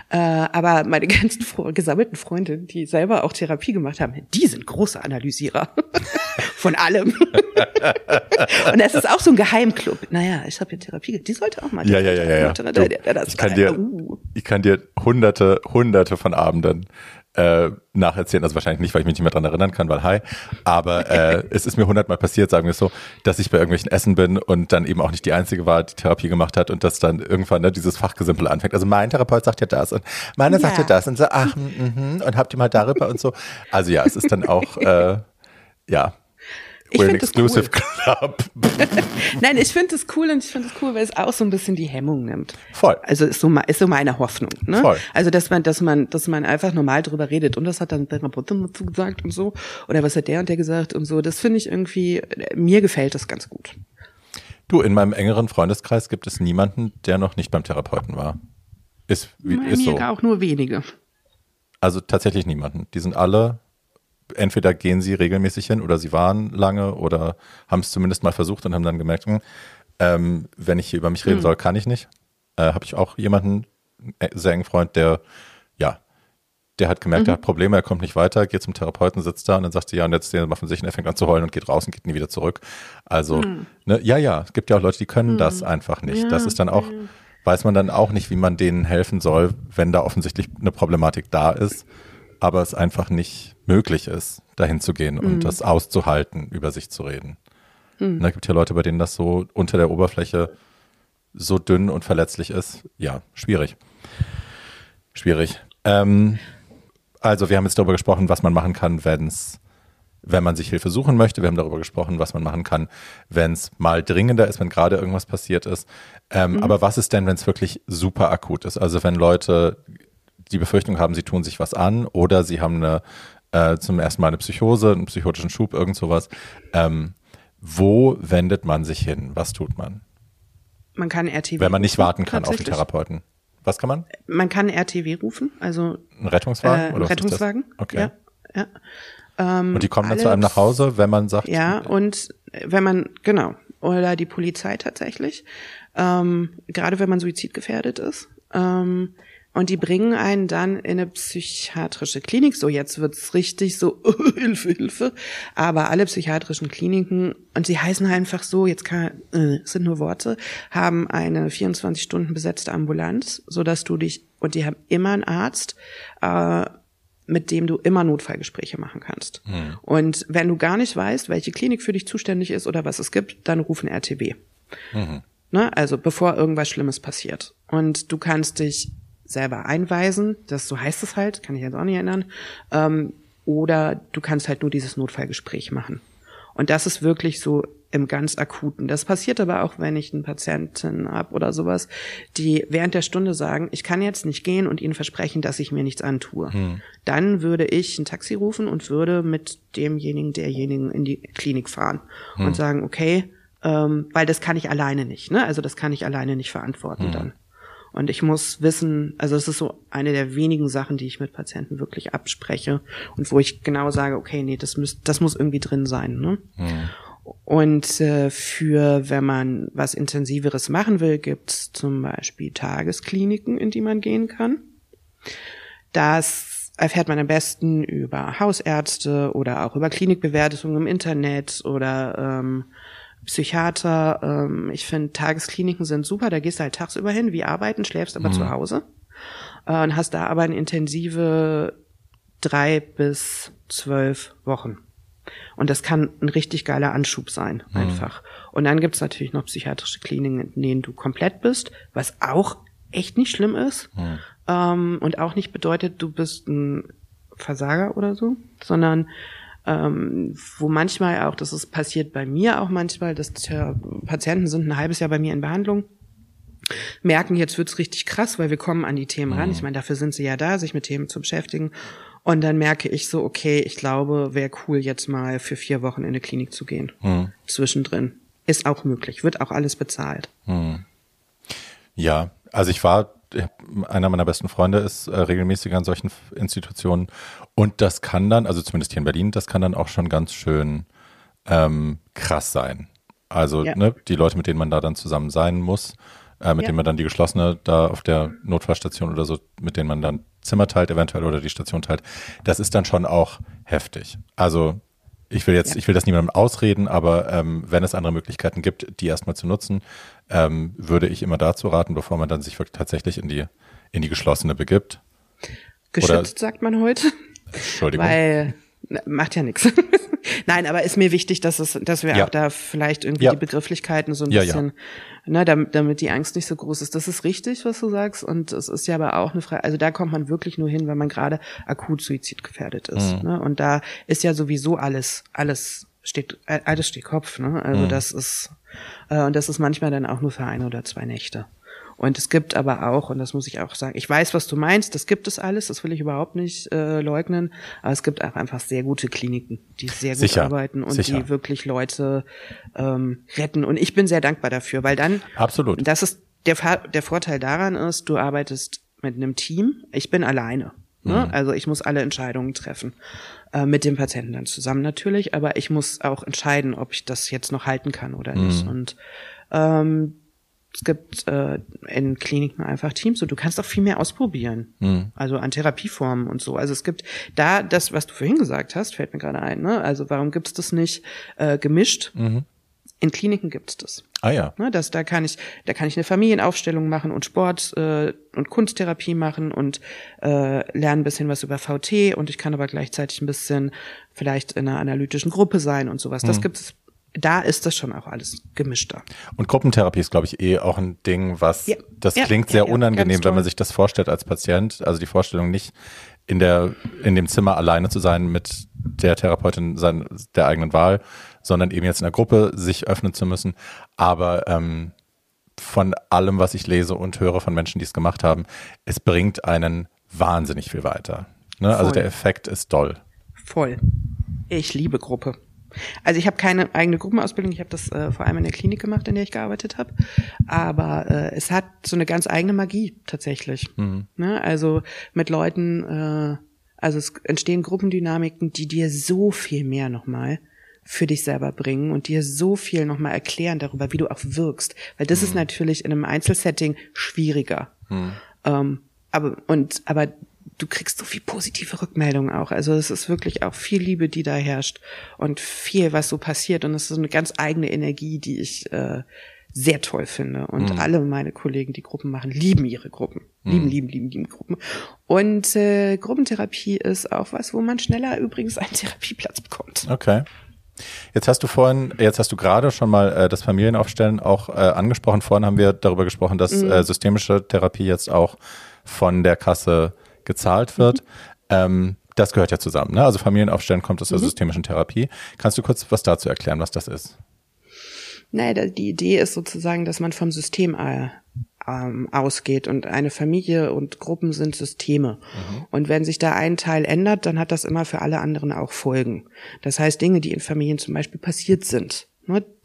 Äh, aber meine ganzen gesammelten Freunde, die selber auch Therapie gemacht haben, die sind große Analysierer von allem. und das ist auch so ein Geheimclub. Naja, ich habe ja Therapie, die sollte auch mal. Ja, ja, ja, ja. ja. Du, ich, kann dir, uh. ich kann dir hunderte, hunderte von Abenden äh, nacherzählen. Also wahrscheinlich nicht, weil ich mich nicht mehr dran erinnern kann, weil hi. Aber äh, es ist mir hundertmal passiert, sagen wir es so, dass ich bei irgendwelchen Essen bin und dann eben auch nicht die Einzige war, die Therapie gemacht hat und dass dann irgendwann ne, dieses Fachgesimpel anfängt. Also mein Therapeut sagt ja das und meiner ja. sagt ja das und so, ach, mh, und habt ihr mal darüber und so. Also ja, es ist dann auch, äh, ja, ich We're an exclusive cool. club. Nein, ich finde es cool und ich finde es cool, weil es auch so ein bisschen die Hemmung nimmt. Voll. Also ist so, ist so meine Hoffnung. Ne? Voll. Also dass man, dass man, dass man einfach normal drüber redet und das hat dann der Rapporteur dazu gesagt und so oder was hat der und der gesagt und so. Das finde ich irgendwie, mir gefällt das ganz gut. Du, in meinem engeren Freundeskreis gibt es niemanden, der noch nicht beim Therapeuten war. Ist, wie, ist mir so. auch nur wenige. Also tatsächlich niemanden. Die sind alle entweder gehen sie regelmäßig hin oder sie waren lange oder haben es zumindest mal versucht und haben dann gemerkt, hm, ähm, wenn ich hier über mich reden mhm. soll, kann ich nicht. Äh, Habe ich auch jemanden, äh, sehr engen Freund, der, ja, der hat gemerkt, mhm. er hat Probleme, er kommt nicht weiter, geht zum Therapeuten, sitzt da und dann sagt sie, ja, und jetzt wir von sich und er fängt an zu heulen und geht raus und geht nie wieder zurück. Also, mhm. ne, ja, ja, es gibt ja auch Leute, die können das hm. einfach nicht. Ja, das ist dann auch, weiß man dann auch nicht, wie man denen helfen soll, wenn da offensichtlich eine Problematik da ist, aber es einfach nicht möglich ist, dahin zu gehen und hm. das auszuhalten, über sich zu reden. Mhm. Da gibt ja Leute, bei denen das so unter der Oberfläche so dünn und verletzlich ist. Ja, schwierig. Schwierig. Ähm, also wir haben jetzt darüber gesprochen, was man machen kann, wenn's, wenn man sich Hilfe suchen möchte. Wir haben darüber gesprochen, was man machen kann, wenn es mal dringender ist, wenn gerade irgendwas passiert ist. Ähm, mhm. Aber was ist denn, wenn es wirklich super akut ist? Also wenn Leute die Befürchtung haben, sie tun sich was an oder sie haben eine äh, zum ersten Mal eine Psychose, einen psychotischen Schub, irgend sowas. Ähm, wo wendet man sich hin? Was tut man? Man kann RTW. Wenn man nicht warten kann auf die Therapeuten. Was kann man? Man kann RTW rufen, also ein Rettungswagen äh, oder Rettungswagen. Okay. Ja, ja. Ähm, und die kommen dann zu einem nach Hause, wenn man sagt. Ja, und wenn man genau oder die Polizei tatsächlich, ähm, gerade wenn man suizidgefährdet ist. Ähm, und die bringen einen dann in eine psychiatrische Klinik. So, jetzt wird's richtig so, Hilfe, Hilfe. Aber alle psychiatrischen Kliniken, und sie heißen einfach so, jetzt kann, äh, sind nur Worte, haben eine 24 Stunden besetzte Ambulanz, so dass du dich, und die haben immer einen Arzt, äh, mit dem du immer Notfallgespräche machen kannst. Mhm. Und wenn du gar nicht weißt, welche Klinik für dich zuständig ist oder was es gibt, dann rufen RTW. Mhm. Ne? Also bevor irgendwas Schlimmes passiert. Und du kannst dich selber einweisen, das so heißt es halt, kann ich jetzt auch nicht erinnern. Ähm, oder du kannst halt nur dieses Notfallgespräch machen. Und das ist wirklich so im ganz akuten. Das passiert aber auch, wenn ich einen Patienten habe oder sowas, die während der Stunde sagen, ich kann jetzt nicht gehen und ihnen versprechen, dass ich mir nichts antue. Hm. Dann würde ich ein Taxi rufen und würde mit demjenigen, derjenigen in die Klinik fahren hm. und sagen, okay, ähm, weil das kann ich alleine nicht, ne? Also das kann ich alleine nicht verantworten hm. dann. Und ich muss wissen, also es ist so eine der wenigen Sachen, die ich mit Patienten wirklich abspreche und wo ich genau sage, okay, nee, das muss, das muss irgendwie drin sein. Ne? Mhm. Und äh, für, wenn man was Intensiveres machen will, gibt's zum Beispiel Tageskliniken, in die man gehen kann. Das erfährt man am besten über Hausärzte oder auch über Klinikbewertungen im Internet oder ähm, Psychiater. Ähm, ich finde, Tageskliniken sind super. Da gehst du halt tagsüber hin, wie arbeiten, schläfst aber mhm. zu Hause. Äh, und hast da aber eine intensive drei bis zwölf Wochen. Und das kann ein richtig geiler Anschub sein, mhm. einfach. Und dann gibt's natürlich noch psychiatrische Kliniken, in denen du komplett bist, was auch echt nicht schlimm ist. Mhm. Ähm, und auch nicht bedeutet, du bist ein Versager oder so, sondern ähm, wo manchmal auch, das ist passiert bei mir auch manchmal, dass Patienten sind ein halbes Jahr bei mir in Behandlung, merken, jetzt wird's richtig krass, weil wir kommen an die Themen mhm. ran. Ich meine, dafür sind sie ja da, sich mit Themen zu beschäftigen. Und dann merke ich so, okay, ich glaube, wäre cool, jetzt mal für vier Wochen in eine Klinik zu gehen. Mhm. Zwischendrin. Ist auch möglich, wird auch alles bezahlt. Mhm. Ja, also ich war einer meiner besten Freunde ist äh, regelmäßig an solchen Institutionen. Und das kann dann, also zumindest hier in Berlin, das kann dann auch schon ganz schön ähm, krass sein. Also ja. ne, die Leute, mit denen man da dann zusammen sein muss, äh, mit ja. denen man dann die geschlossene da auf der Notfallstation oder so, mit denen man dann Zimmer teilt eventuell oder die Station teilt, das ist dann schon auch heftig. Also ich will jetzt, ja. ich will das niemandem ausreden, aber ähm, wenn es andere Möglichkeiten gibt, die erstmal zu nutzen, ähm, würde ich immer dazu raten, bevor man dann sich wirklich tatsächlich in die, in die geschlossene begibt. Geschützt, Oder, sagt man heute. Entschuldigung. Weil macht ja nichts. Nein, aber ist mir wichtig, dass es, dass wir ja. auch da vielleicht irgendwie ja. die Begrifflichkeiten so ein ja, bisschen, ne, damit, damit die Angst nicht so groß ist. Das ist richtig, was du sagst. Und es ist ja aber auch eine Frage, also da kommt man wirklich nur hin, wenn man gerade akut suizidgefährdet ist. Mhm. Ne? Und da ist ja sowieso alles, alles steht, äh, alles steht Kopf. Ne? Also mhm. das ist, äh, und das ist manchmal dann auch nur für ein oder zwei Nächte. Und es gibt aber auch, und das muss ich auch sagen, ich weiß, was du meinst, das gibt es alles, das will ich überhaupt nicht äh, leugnen, aber es gibt auch einfach sehr gute Kliniken, die sehr gut Sicher. arbeiten und Sicher. die wirklich Leute ähm, retten. Und ich bin sehr dankbar dafür, weil dann, absolut, das ist der, der Vorteil daran ist, du arbeitest mit einem Team. Ich bin alleine. Ne? Mhm. Also ich muss alle Entscheidungen treffen. Äh, mit dem Patienten dann zusammen natürlich, aber ich muss auch entscheiden, ob ich das jetzt noch halten kann oder nicht. Mhm. Und ähm, es gibt äh, in Kliniken einfach Teams und du kannst auch viel mehr ausprobieren. Mhm. Also an Therapieformen und so. Also es gibt da das, was du vorhin gesagt hast, fällt mir gerade ein. Ne? Also warum gibt es das nicht äh, gemischt? Mhm. In Kliniken gibt es das. Ah ja. Ne, das, da kann ich, da kann ich eine Familienaufstellung machen und Sport äh, und Kunsttherapie machen und äh, lernen ein bisschen was über VT und ich kann aber gleichzeitig ein bisschen vielleicht in einer analytischen Gruppe sein und sowas. Das mhm. gibt es da ist das schon auch alles gemischter. Und Gruppentherapie ist, glaube ich, eh auch ein Ding, was ja, das ja, klingt sehr ja, unangenehm, wenn man sich das vorstellt als Patient. Also die Vorstellung nicht in der in dem Zimmer alleine zu sein mit der Therapeutin sein, der eigenen Wahl, sondern eben jetzt in der Gruppe sich öffnen zu müssen. Aber ähm, von allem, was ich lese und höre von Menschen, die es gemacht haben, es bringt einen wahnsinnig viel weiter. Ne? Also der Effekt ist doll. Voll. Ich liebe Gruppe. Also ich habe keine eigene Gruppenausbildung, ich habe das äh, vor allem in der Klinik gemacht, in der ich gearbeitet habe. Aber äh, es hat so eine ganz eigene Magie tatsächlich. Mhm. Ne? Also mit Leuten, äh, also es entstehen Gruppendynamiken, die dir so viel mehr nochmal für dich selber bringen und dir so viel nochmal erklären darüber, wie du auch wirkst. Weil das mhm. ist natürlich in einem Einzelsetting schwieriger. Mhm. Ähm, aber, und, aber du kriegst so viel positive Rückmeldungen auch. Also es ist wirklich auch viel Liebe, die da herrscht und viel, was so passiert. Und es ist so eine ganz eigene Energie, die ich äh, sehr toll finde. Und mhm. alle meine Kollegen, die Gruppen machen, lieben ihre Gruppen. Lieben, mhm. lieben, lieben, lieben Gruppen. Und äh, Gruppentherapie ist auch was, wo man schneller übrigens einen Therapieplatz bekommt. Okay. Jetzt hast du vorhin, jetzt hast du gerade schon mal äh, das Familienaufstellen auch äh, angesprochen. Vorhin haben wir darüber gesprochen, dass mhm. äh, systemische Therapie jetzt auch von der Kasse gezahlt wird. Mhm. Ähm, das gehört ja zusammen. Ne? Also Familienaufstellen kommt aus der mhm. systemischen Therapie. Kannst du kurz was dazu erklären, was das ist? Naja, die Idee ist sozusagen, dass man vom System äh, ähm, ausgeht und eine Familie und Gruppen sind Systeme. Mhm. Und wenn sich da ein Teil ändert, dann hat das immer für alle anderen auch Folgen. Das heißt, Dinge, die in Familien zum Beispiel passiert sind,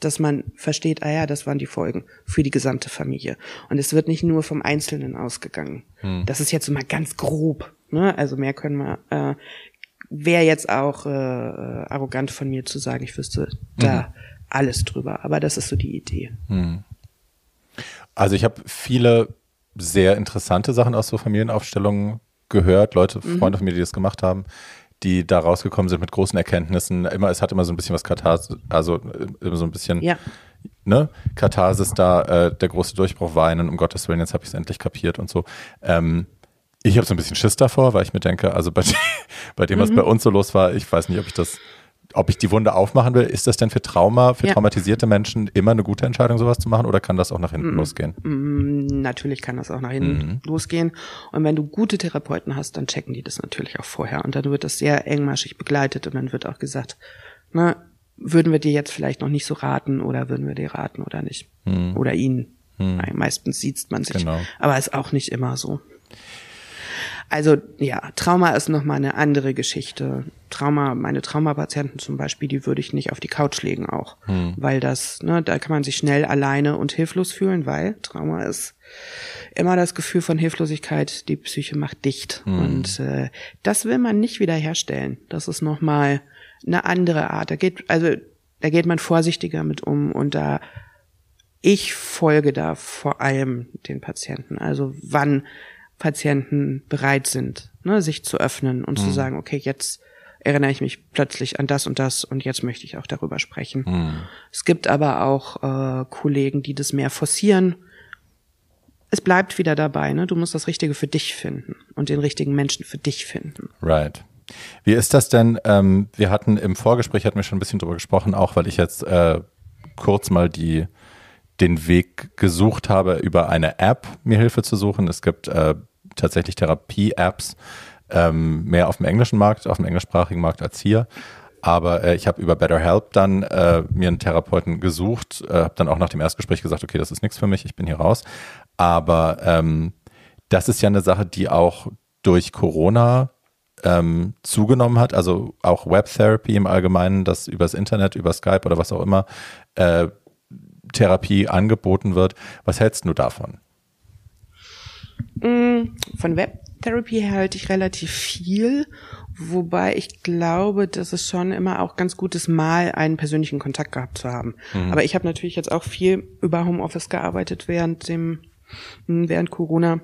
dass man versteht, ah ja, das waren die Folgen für die gesamte Familie. Und es wird nicht nur vom Einzelnen ausgegangen. Hm. Das ist jetzt mal ganz grob. Ne? Also mehr können wir, äh, wäre jetzt auch äh, arrogant von mir zu sagen, ich wüsste da mhm. alles drüber. Aber das ist so die Idee. Hm. Also ich habe viele sehr interessante Sachen aus so Familienaufstellungen gehört, Leute, mhm. Freunde von mir, die das gemacht haben die da rausgekommen sind mit großen Erkenntnissen. Immer, es hat immer so ein bisschen was Katharsis, also immer so ein bisschen ja. ne, Katharsis da, äh, der große Durchbruch weinen, um Gottes Willen, jetzt habe ich es endlich kapiert und so. Ähm, ich habe so ein bisschen Schiss davor, weil ich mir denke, also bei, bei dem, was mhm. bei uns so los war, ich weiß nicht, ob ich das ob ich die Wunde aufmachen will, ist das denn für Trauma, für ja. traumatisierte Menschen immer eine gute Entscheidung, sowas zu machen oder kann das auch nach hinten mm, losgehen? Mm, natürlich kann das auch nach hinten mm. losgehen. Und wenn du gute Therapeuten hast, dann checken die das natürlich auch vorher. Und dann wird das sehr engmaschig begleitet und dann wird auch gesagt, ne, würden wir dir jetzt vielleicht noch nicht so raten oder würden wir dir raten oder nicht? Mm. Oder ihn. Mm. Meistens sieht man sich. Genau. Aber ist auch nicht immer so. Also ja, Trauma ist nochmal eine andere Geschichte. Trauma, meine Traumapatienten zum Beispiel, die würde ich nicht auf die Couch legen auch, hm. weil das, ne, da kann man sich schnell alleine und hilflos fühlen, weil Trauma ist immer das Gefühl von Hilflosigkeit, die Psyche macht dicht hm. und äh, das will man nicht wiederherstellen. Das ist nochmal eine andere Art. Da geht also da geht man vorsichtiger mit um und da ich folge da vor allem den Patienten. Also wann Patienten bereit sind, ne, sich zu öffnen und mhm. zu sagen, okay, jetzt erinnere ich mich plötzlich an das und das und jetzt möchte ich auch darüber sprechen. Mhm. Es gibt aber auch äh, Kollegen, die das mehr forcieren. Es bleibt wieder dabei, ne? Du musst das Richtige für dich finden und den richtigen Menschen für dich finden. Right. Wie ist das denn? Ähm, wir hatten im Vorgespräch hatten wir schon ein bisschen drüber gesprochen, auch weil ich jetzt äh, kurz mal die den Weg gesucht habe, über eine App mir Hilfe zu suchen. Es gibt äh, tatsächlich Therapie-Apps, ähm, mehr auf dem englischen Markt, auf dem englischsprachigen Markt als hier. Aber äh, ich habe über BetterHelp dann äh, mir einen Therapeuten gesucht, äh, habe dann auch nach dem Erstgespräch gesagt, okay, das ist nichts für mich, ich bin hier raus. Aber ähm, das ist ja eine Sache, die auch durch Corona ähm, zugenommen hat, also auch Web-Therapy im Allgemeinen, dass übers Internet, über Skype oder was auch immer äh, Therapie angeboten wird. Was hältst du davon? Mm, von Web Therapy halte ich relativ viel, wobei ich glaube, dass es schon immer auch ganz gut ist, mal einen persönlichen Kontakt gehabt zu haben. Mhm. Aber ich habe natürlich jetzt auch viel über Homeoffice gearbeitet während dem während Corona.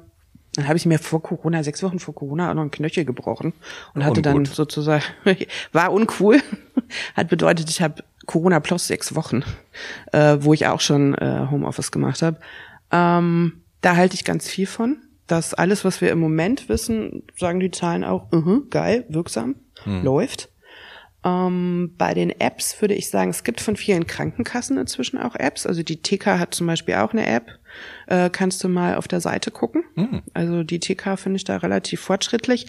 Dann habe ich mir vor Corona, sechs Wochen vor Corona, auch noch einen Knöchel gebrochen und hatte Ungut. dann sozusagen, war uncool, hat bedeutet, ich habe Corona plus sechs Wochen, äh, wo ich auch schon äh, Homeoffice gemacht habe. Ähm, da halte ich ganz viel von. dass alles, was wir im Moment wissen, sagen die Zahlen auch, uh -huh, geil, wirksam, hm. läuft. Ähm, bei den Apps würde ich sagen, es gibt von vielen Krankenkassen inzwischen auch Apps. Also die TK hat zum Beispiel auch eine App. Äh, kannst du mal auf der Seite gucken. Mhm. Also die TK finde ich da relativ fortschrittlich.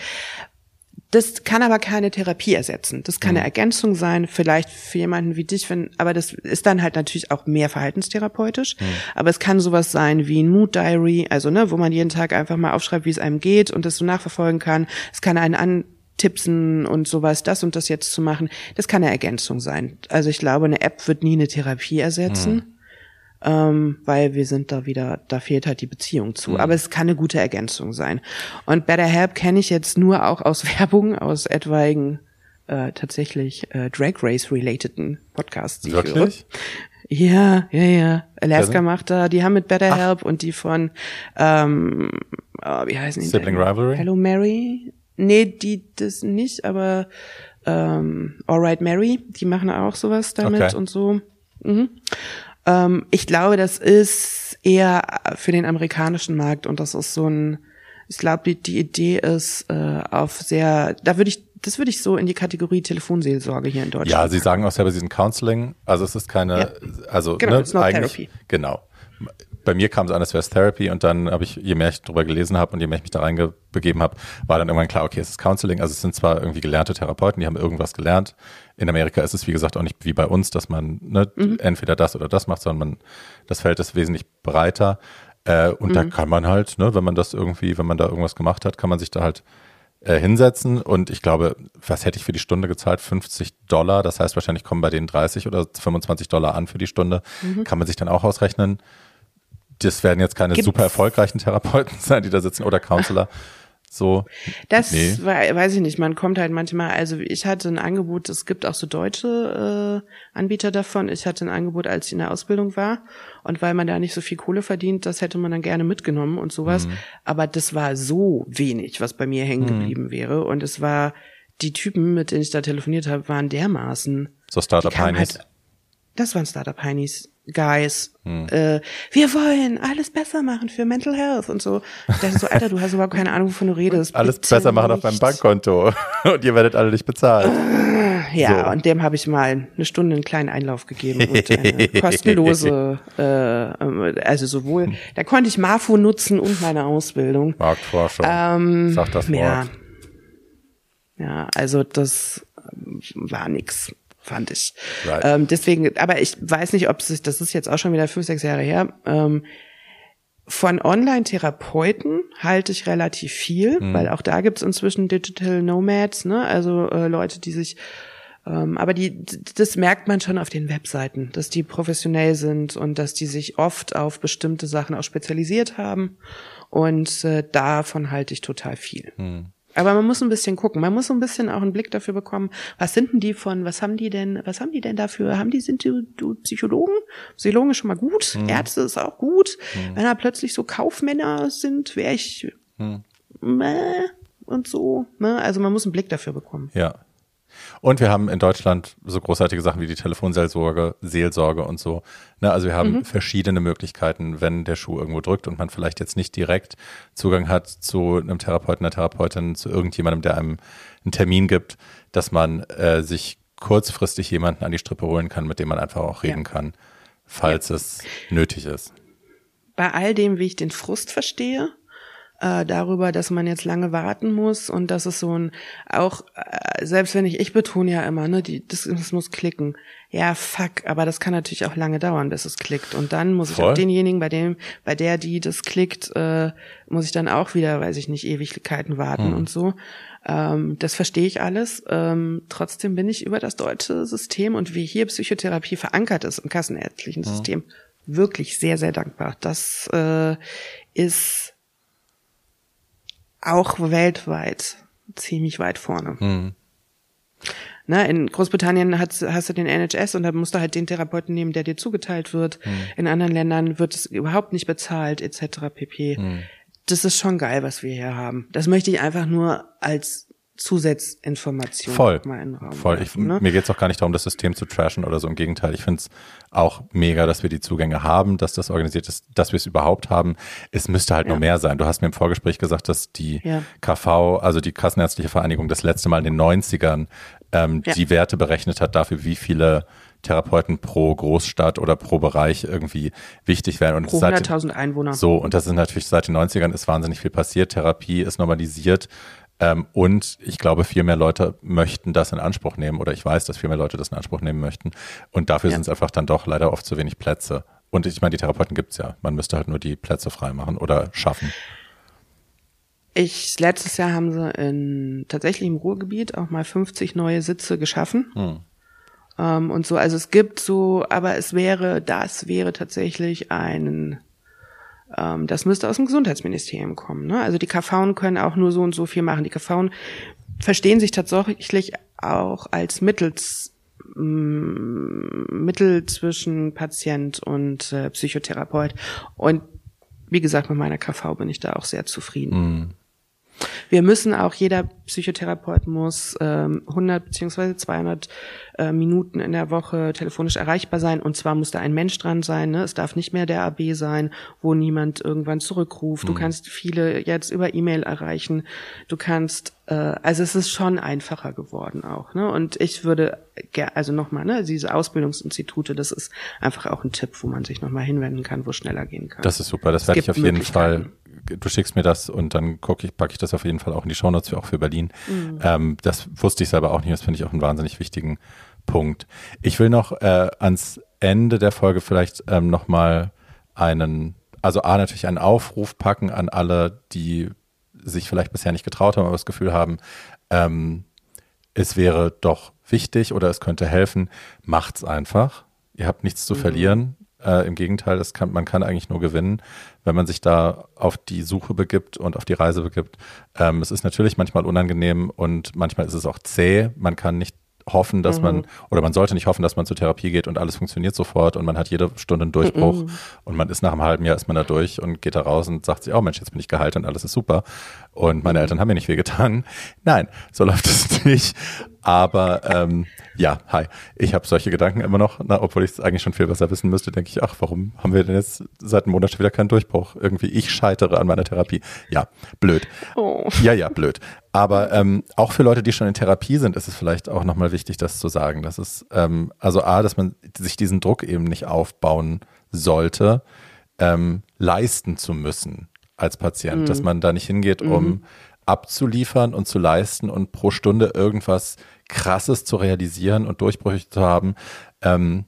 Das kann aber keine Therapie ersetzen. Das kann eine mhm. Ergänzung sein, vielleicht für jemanden wie dich, wenn, aber das ist dann halt natürlich auch mehr verhaltenstherapeutisch. Mhm. Aber es kann sowas sein wie ein Mood Diary, also ne, wo man jeden Tag einfach mal aufschreibt, wie es einem geht und das so nachverfolgen kann. Es kann einen an Tippsen und sowas, das und das jetzt zu machen, das kann eine Ergänzung sein. Also ich glaube, eine App wird nie eine Therapie ersetzen, mhm. Ähm, weil wir sind da wieder, da fehlt halt die Beziehung zu. Mhm. Aber es kann eine gute Ergänzung sein. Und BetterHelp kenne ich jetzt nur auch aus Werbung, aus etwaigen äh, tatsächlich äh, Drag Race relateden Podcasts. Die Wirklich? Ja, ja, ja. Alaska macht da, die haben mit BetterHelp Ach. und die von, ähm, oh, wie heißen die? Sibling denn? Rivalry? Hello Mary? Nee, die das nicht, aber ähm, Alright Mary, die machen auch sowas damit okay. und so. Mhm. Ähm, ich glaube, das ist eher für den amerikanischen Markt und das ist so ein, ich glaube, die, die Idee ist äh, auf sehr, da würde ich das würde ich so in die Kategorie Telefonseelsorge hier in Deutschland. Ja, Sie sagen auch selber, Sie sind Counseling. Also es ist keine, ja. also genau, ne, it's not eigentlich, therapy. genau bei mir kam es an, als wäre es Therapy und dann habe ich, je mehr ich darüber gelesen habe und je mehr ich mich da reingebegeben habe, war dann irgendwann klar, okay, es ist Counseling. Also es sind zwar irgendwie gelernte Therapeuten, die haben irgendwas gelernt. In Amerika ist es, wie gesagt, auch nicht wie bei uns, dass man ne, mhm. entweder das oder das macht, sondern man, das Feld ist wesentlich breiter. Äh, und mhm. da kann man halt, ne, wenn man das irgendwie, wenn man da irgendwas gemacht hat, kann man sich da halt äh, hinsetzen und ich glaube, was hätte ich für die Stunde gezahlt? 50 Dollar. Das heißt, wahrscheinlich kommen bei denen 30 oder 25 Dollar an für die Stunde. Mhm. Kann man sich dann auch ausrechnen das werden jetzt keine Gibt's? super erfolgreichen Therapeuten sein, die da sitzen oder Counselor. So. Das nee. weiß ich nicht. Man kommt halt manchmal, also ich hatte ein Angebot, es gibt auch so deutsche äh, Anbieter davon. Ich hatte ein Angebot, als ich in der Ausbildung war. Und weil man da nicht so viel Kohle verdient, das hätte man dann gerne mitgenommen und sowas. Mhm. Aber das war so wenig, was bei mir hängen mhm. geblieben mhm. wäre. Und es war, die Typen, mit denen ich da telefoniert habe, waren dermaßen. So Startup-Heinis. Halt, das waren Startup-Heinis. Guys, hm. äh, wir wollen alles besser machen für Mental Health und so. Ich dachte so, Alter, du hast überhaupt keine Ahnung, wovon du redest. Alles Bitte besser machen auf meinem Bankkonto und ihr werdet alle nicht bezahlt. Äh, ja, so. und dem habe ich mal eine Stunde einen kleinen Einlauf gegeben und eine kostenlose, äh, also sowohl, da konnte ich Marfo nutzen und meine Ausbildung. Marktforschung. Ähm, Sag das Wort. Ja, ja also das war nix fand ich. Right. Ähm, deswegen, aber ich weiß nicht, ob es, das ist jetzt auch schon wieder fünf, sechs Jahre her. Ähm, von Online-Therapeuten halte ich relativ viel, mhm. weil auch da gibt es inzwischen Digital Nomads, ne? Also äh, Leute, die sich ähm, aber die, das merkt man schon auf den Webseiten, dass die professionell sind und dass die sich oft auf bestimmte Sachen auch spezialisiert haben. Und äh, davon halte ich total viel. Mhm. Aber man muss ein bisschen gucken. Man muss so ein bisschen auch einen Blick dafür bekommen, was sind denn die von, was haben die denn, was haben die denn dafür? Haben die, sind die, die Psychologen? Psychologen ist schon mal gut. Mhm. Ärzte ist auch gut. Mhm. Wenn da plötzlich so Kaufmänner sind, wäre ich, mhm. Mäh, und so. Ne? Also man muss einen Blick dafür bekommen. Ja. Und wir haben in Deutschland so großartige Sachen wie die Telefonseelsorge, Seelsorge und so. Ne, also wir haben mhm. verschiedene Möglichkeiten, wenn der Schuh irgendwo drückt und man vielleicht jetzt nicht direkt Zugang hat zu einem Therapeuten, einer Therapeutin, zu irgendjemandem, der einem einen Termin gibt, dass man äh, sich kurzfristig jemanden an die Strippe holen kann, mit dem man einfach auch reden ja. kann, falls ja. es nötig ist. Bei all dem, wie ich den Frust verstehe, äh, darüber, dass man jetzt lange warten muss und dass es so ein auch äh, selbst wenn ich ich betone ja immer, ne, die das, das muss klicken. Ja, fuck, aber das kann natürlich auch lange dauern, bis es klickt und dann muss Voll. ich auch denjenigen, bei dem bei der die das klickt, äh, muss ich dann auch wieder, weiß ich nicht, Ewigkeiten warten hm. und so. Ähm, das verstehe ich alles. Ähm, trotzdem bin ich über das deutsche System und wie hier Psychotherapie verankert ist im kassenärztlichen hm. System wirklich sehr, sehr dankbar. Das äh, ist auch weltweit ziemlich weit vorne. Mhm. Na, in Großbritannien hast, hast du den NHS und da musst du halt den Therapeuten nehmen, der dir zugeteilt wird. Mhm. In anderen Ländern wird es überhaupt nicht bezahlt, etc. pp. Mhm. Das ist schon geil, was wir hier haben. Das möchte ich einfach nur als Zusatzinformation Voll. mal in den Raum Voll. Werfen, ich, ne? Mir geht es auch gar nicht darum, das System zu trashen oder so. Im Gegenteil, ich finde es auch mega, dass wir die Zugänge haben, dass das organisiert ist, dass wir es überhaupt haben. Es müsste halt ja. nur mehr sein. Du hast mir im Vorgespräch gesagt, dass die ja. KV, also die Kassenärztliche Vereinigung, das letzte Mal in den 90ern ähm, ja. die Werte berechnet hat dafür, wie viele Therapeuten pro Großstadt oder pro Bereich irgendwie wichtig wären. Und pro 100.000 Einwohner. So, und das ist natürlich seit den 90ern ist wahnsinnig viel passiert. Therapie ist normalisiert. Ähm, und ich glaube, viel mehr Leute möchten das in Anspruch nehmen oder ich weiß, dass viel mehr Leute das in Anspruch nehmen möchten. Und dafür ja. sind es einfach dann doch leider oft zu wenig Plätze. Und ich meine, die Therapeuten gibt's ja. Man müsste halt nur die Plätze freimachen oder schaffen. Ich, letztes Jahr haben sie in, tatsächlich im Ruhrgebiet auch mal 50 neue Sitze geschaffen. Hm. Um, ähm, und so, also es gibt so, aber es wäre, das wäre tatsächlich ein ähm, das müsste aus dem Gesundheitsministerium kommen. Ne? Also die KV können auch nur so und so viel machen. Die KV verstehen sich tatsächlich auch als Mittels mm, Mittel zwischen Patient und äh, Psychotherapeut. Und wie gesagt, mit meiner KV bin ich da auch sehr zufrieden. Mhm. Wir müssen auch, jeder Psychotherapeut muss ähm, 100 beziehungsweise 200 äh, Minuten in der Woche telefonisch erreichbar sein. Und zwar muss da ein Mensch dran sein. Ne? Es darf nicht mehr der AB sein, wo niemand irgendwann zurückruft. Mhm. Du kannst viele jetzt über E-Mail erreichen. Du kannst, äh, also es ist schon einfacher geworden auch. Ne? Und ich würde, also nochmal, ne, diese Ausbildungsinstitute, das ist einfach auch ein Tipp, wo man sich nochmal hinwenden kann, wo es schneller gehen kann. Das ist super. Das werde ich auf jeden Fall du schickst mir das und dann gucke ich, packe ich das auf jeden Fall auch in die Shownotes, für, auch für Berlin. Mhm. Ähm, das wusste ich selber auch nicht, das finde ich auch einen wahnsinnig wichtigen Punkt. Ich will noch äh, ans Ende der Folge vielleicht ähm, nochmal einen, also A, natürlich einen Aufruf packen an alle, die sich vielleicht bisher nicht getraut haben, aber das Gefühl haben, ähm, es wäre doch wichtig oder es könnte helfen, macht's einfach. Ihr habt nichts zu mhm. verlieren. Äh, Im Gegenteil, das kann, man kann eigentlich nur gewinnen, wenn man sich da auf die Suche begibt und auf die Reise begibt. Ähm, es ist natürlich manchmal unangenehm und manchmal ist es auch zäh. Man kann nicht hoffen, dass mhm. man, oder man sollte nicht hoffen, dass man zur Therapie geht und alles funktioniert sofort und man hat jede Stunde einen Durchbruch mhm. und man ist nach einem halben Jahr ist man da durch und geht da raus und sagt sich, oh Mensch, jetzt bin ich geheilt und alles ist super. Und meine. Eltern haben mir nicht wehgetan. Nein, so läuft es nicht. Aber ähm, ja, hi. Ich habe solche Gedanken immer noch, na, obwohl ich es eigentlich schon viel besser wissen müsste, denke ich, ach, warum haben wir denn jetzt seit einem Monat schon wieder keinen Durchbruch? Irgendwie, ich scheitere an meiner Therapie. Ja, blöd. Oh. Ja, ja, blöd. Aber ähm, auch für Leute, die schon in Therapie sind, ist es vielleicht auch nochmal wichtig, das zu sagen. Das ist, ähm, also A, dass man sich diesen Druck eben nicht aufbauen sollte, ähm, leisten zu müssen als Patient. Mhm. Dass man da nicht hingeht, um mhm. abzuliefern und zu leisten und pro Stunde irgendwas Krasses zu realisieren und Durchbrüche zu haben, ähm,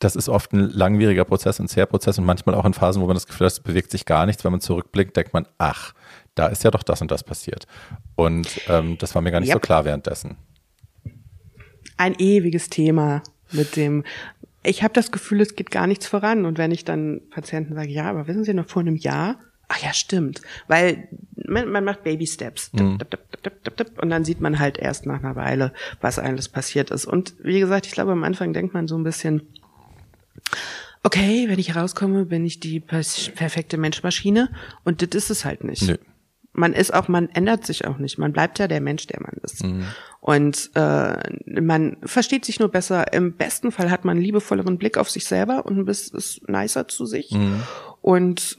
das ist oft ein langwieriger Prozess, ein zäher Prozess und manchmal auch in Phasen, wo man das Gefühl hat, es bewegt sich gar nichts. Wenn man zurückblickt, denkt man, ach, da ist ja doch das und das passiert. Und ähm, das war mir gar nicht yep. so klar währenddessen. Ein ewiges Thema mit dem, ich habe das Gefühl, es geht gar nichts voran. Und wenn ich dann Patienten sage, ja, aber wissen Sie noch vor einem Jahr, ach ja, stimmt, weil man, man macht Baby Steps mhm. und dann sieht man halt erst nach einer Weile, was alles passiert ist. Und wie gesagt, ich glaube, am Anfang denkt man so ein bisschen, okay, wenn ich rauskomme, bin ich die perfekte Menschmaschine und das ist es halt nicht. Nö. Man ist auch, man ändert sich auch nicht. Man bleibt ja der Mensch, der man ist. Mhm. Und äh, man versteht sich nur besser. Im besten Fall hat man einen liebevolleren Blick auf sich selber und ist nicer zu sich. Mhm. Und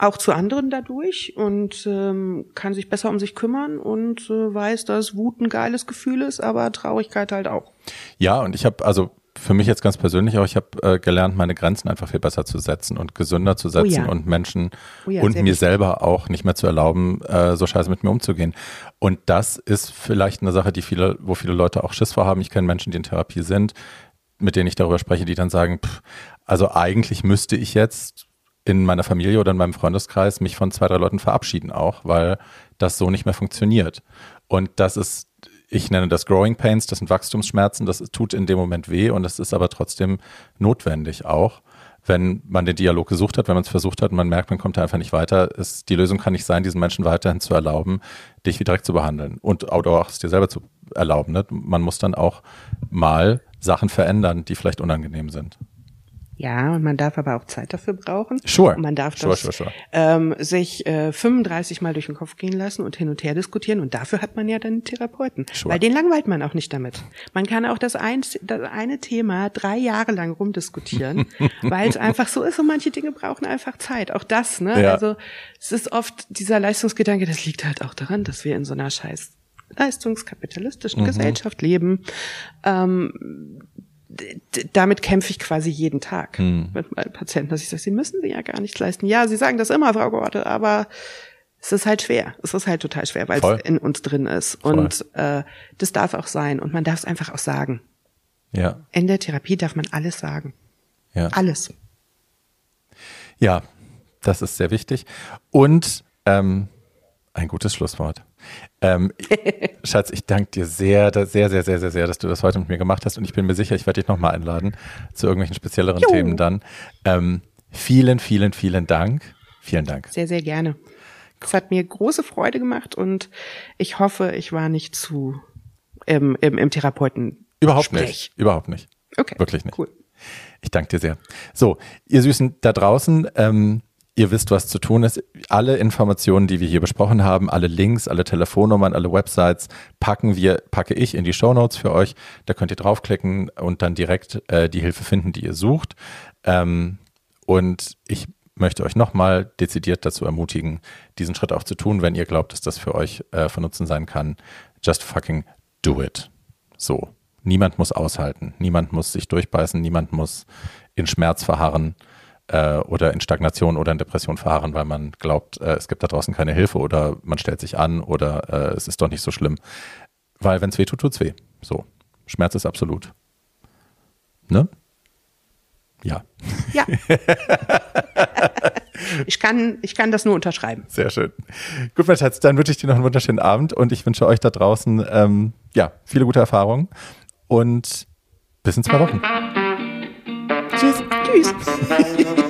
auch zu anderen dadurch und ähm, kann sich besser um sich kümmern und äh, weiß, dass Wut ein geiles Gefühl ist, aber Traurigkeit halt auch. Ja, und ich habe also für mich jetzt ganz persönlich auch, ich habe äh, gelernt, meine Grenzen einfach viel besser zu setzen und gesünder zu setzen oh ja. und Menschen oh ja, und mir wichtig. selber auch nicht mehr zu erlauben, äh, so scheiße mit mir umzugehen. Und das ist vielleicht eine Sache, die viele, wo viele Leute auch Schiss vorhaben. Ich kenne Menschen, die in Therapie sind, mit denen ich darüber spreche, die dann sagen, pff, also eigentlich müsste ich jetzt in meiner Familie oder in meinem Freundeskreis mich von zwei, drei Leuten verabschieden auch, weil das so nicht mehr funktioniert. Und das ist, ich nenne das Growing Pains, das sind Wachstumsschmerzen, das tut in dem Moment weh und das ist aber trotzdem notwendig auch. wenn man den Dialog gesucht hat, wenn man es versucht hat und man merkt, man kommt da einfach nicht weiter, ist, die Lösung kann nicht sein, diesen Menschen weiterhin zu erlauben, dich wie direkt zu behandeln und auch es dir selber zu erlauben. Ne? Man muss dann auch mal Sachen verändern, die vielleicht unangenehm sind. Ja, und man darf aber auch Zeit dafür brauchen. Sure. Und man darf das sure, sure. Ähm, sich äh, 35 Mal durch den Kopf gehen lassen und hin und her diskutieren. Und dafür hat man ja dann einen Therapeuten. Sure. Weil den langweilt man auch nicht damit. Man kann auch das, ein, das eine Thema drei Jahre lang rumdiskutieren, weil es einfach so ist und manche Dinge brauchen einfach Zeit. Auch das, ne? Ja. Also es ist oft dieser Leistungsgedanke, das liegt halt auch daran, dass wir in so einer scheiß leistungskapitalistischen Gesellschaft leben. Ähm, damit kämpfe ich quasi jeden Tag mit meinen Patienten, dass ich sage, sie müssen sie ja gar nichts leisten. Ja, sie sagen das immer, Frau Gorte, aber es ist halt schwer. Es ist halt total schwer, weil Voll. es in uns drin ist. Und äh, das darf auch sein. Und man darf es einfach auch sagen. Ja, In der Therapie darf man alles sagen. ja. Alles. Ja, das ist sehr wichtig. Und ähm, ein gutes Schlusswort. Ähm, Schatz, ich danke dir sehr, sehr, sehr, sehr, sehr, sehr, dass du das heute mit mir gemacht hast. Und ich bin mir sicher, ich werde dich nochmal einladen zu irgendwelchen spezielleren Jo. Themen dann. Ähm, vielen, vielen, vielen Dank. Vielen Dank. Sehr, sehr gerne. Es hat mir große Freude gemacht und ich hoffe, ich war nicht zu im, im, im Therapeuten. Überhaupt Sprech. nicht. Überhaupt nicht. Okay. Wirklich nicht. Cool. Ich danke dir sehr. So, ihr Süßen da draußen, ähm, ihr wisst, was zu tun ist. Alle Informationen, die wir hier besprochen haben, alle Links, alle Telefonnummern, alle Websites packen wir, packe ich in die Show Notes für euch. Da könnt ihr draufklicken und dann direkt äh, die Hilfe finden, die ihr sucht. Ähm, und ich möchte euch nochmal dezidiert dazu ermutigen, diesen Schritt auch zu tun, wenn ihr glaubt, dass das für euch äh, von Nutzen sein kann. Just fucking do it. So. Niemand muss aushalten. Niemand muss sich durchbeißen. Niemand muss in Schmerz verharren äh, oder in Stagnation oder in Depression verharren, weil man glaubt, äh, es gibt da draußen keine Hilfe oder man stellt sich an oder äh, es ist doch nicht so schlimm. Weil wenn es weh tut, tut's weh. So. Schmerz ist absolut. Ne? Ja, Ja. ich kann, ich kann das nur unterschreiben. sehr schön. Gut, mein Schatz, dann wünsche ich dir noch einen wunderschönen Abend und ich wünsche euch da draußen ähm, ja, viele gute Erfahrungen und bis in zwei Wochen. Tschüss. Tschüss.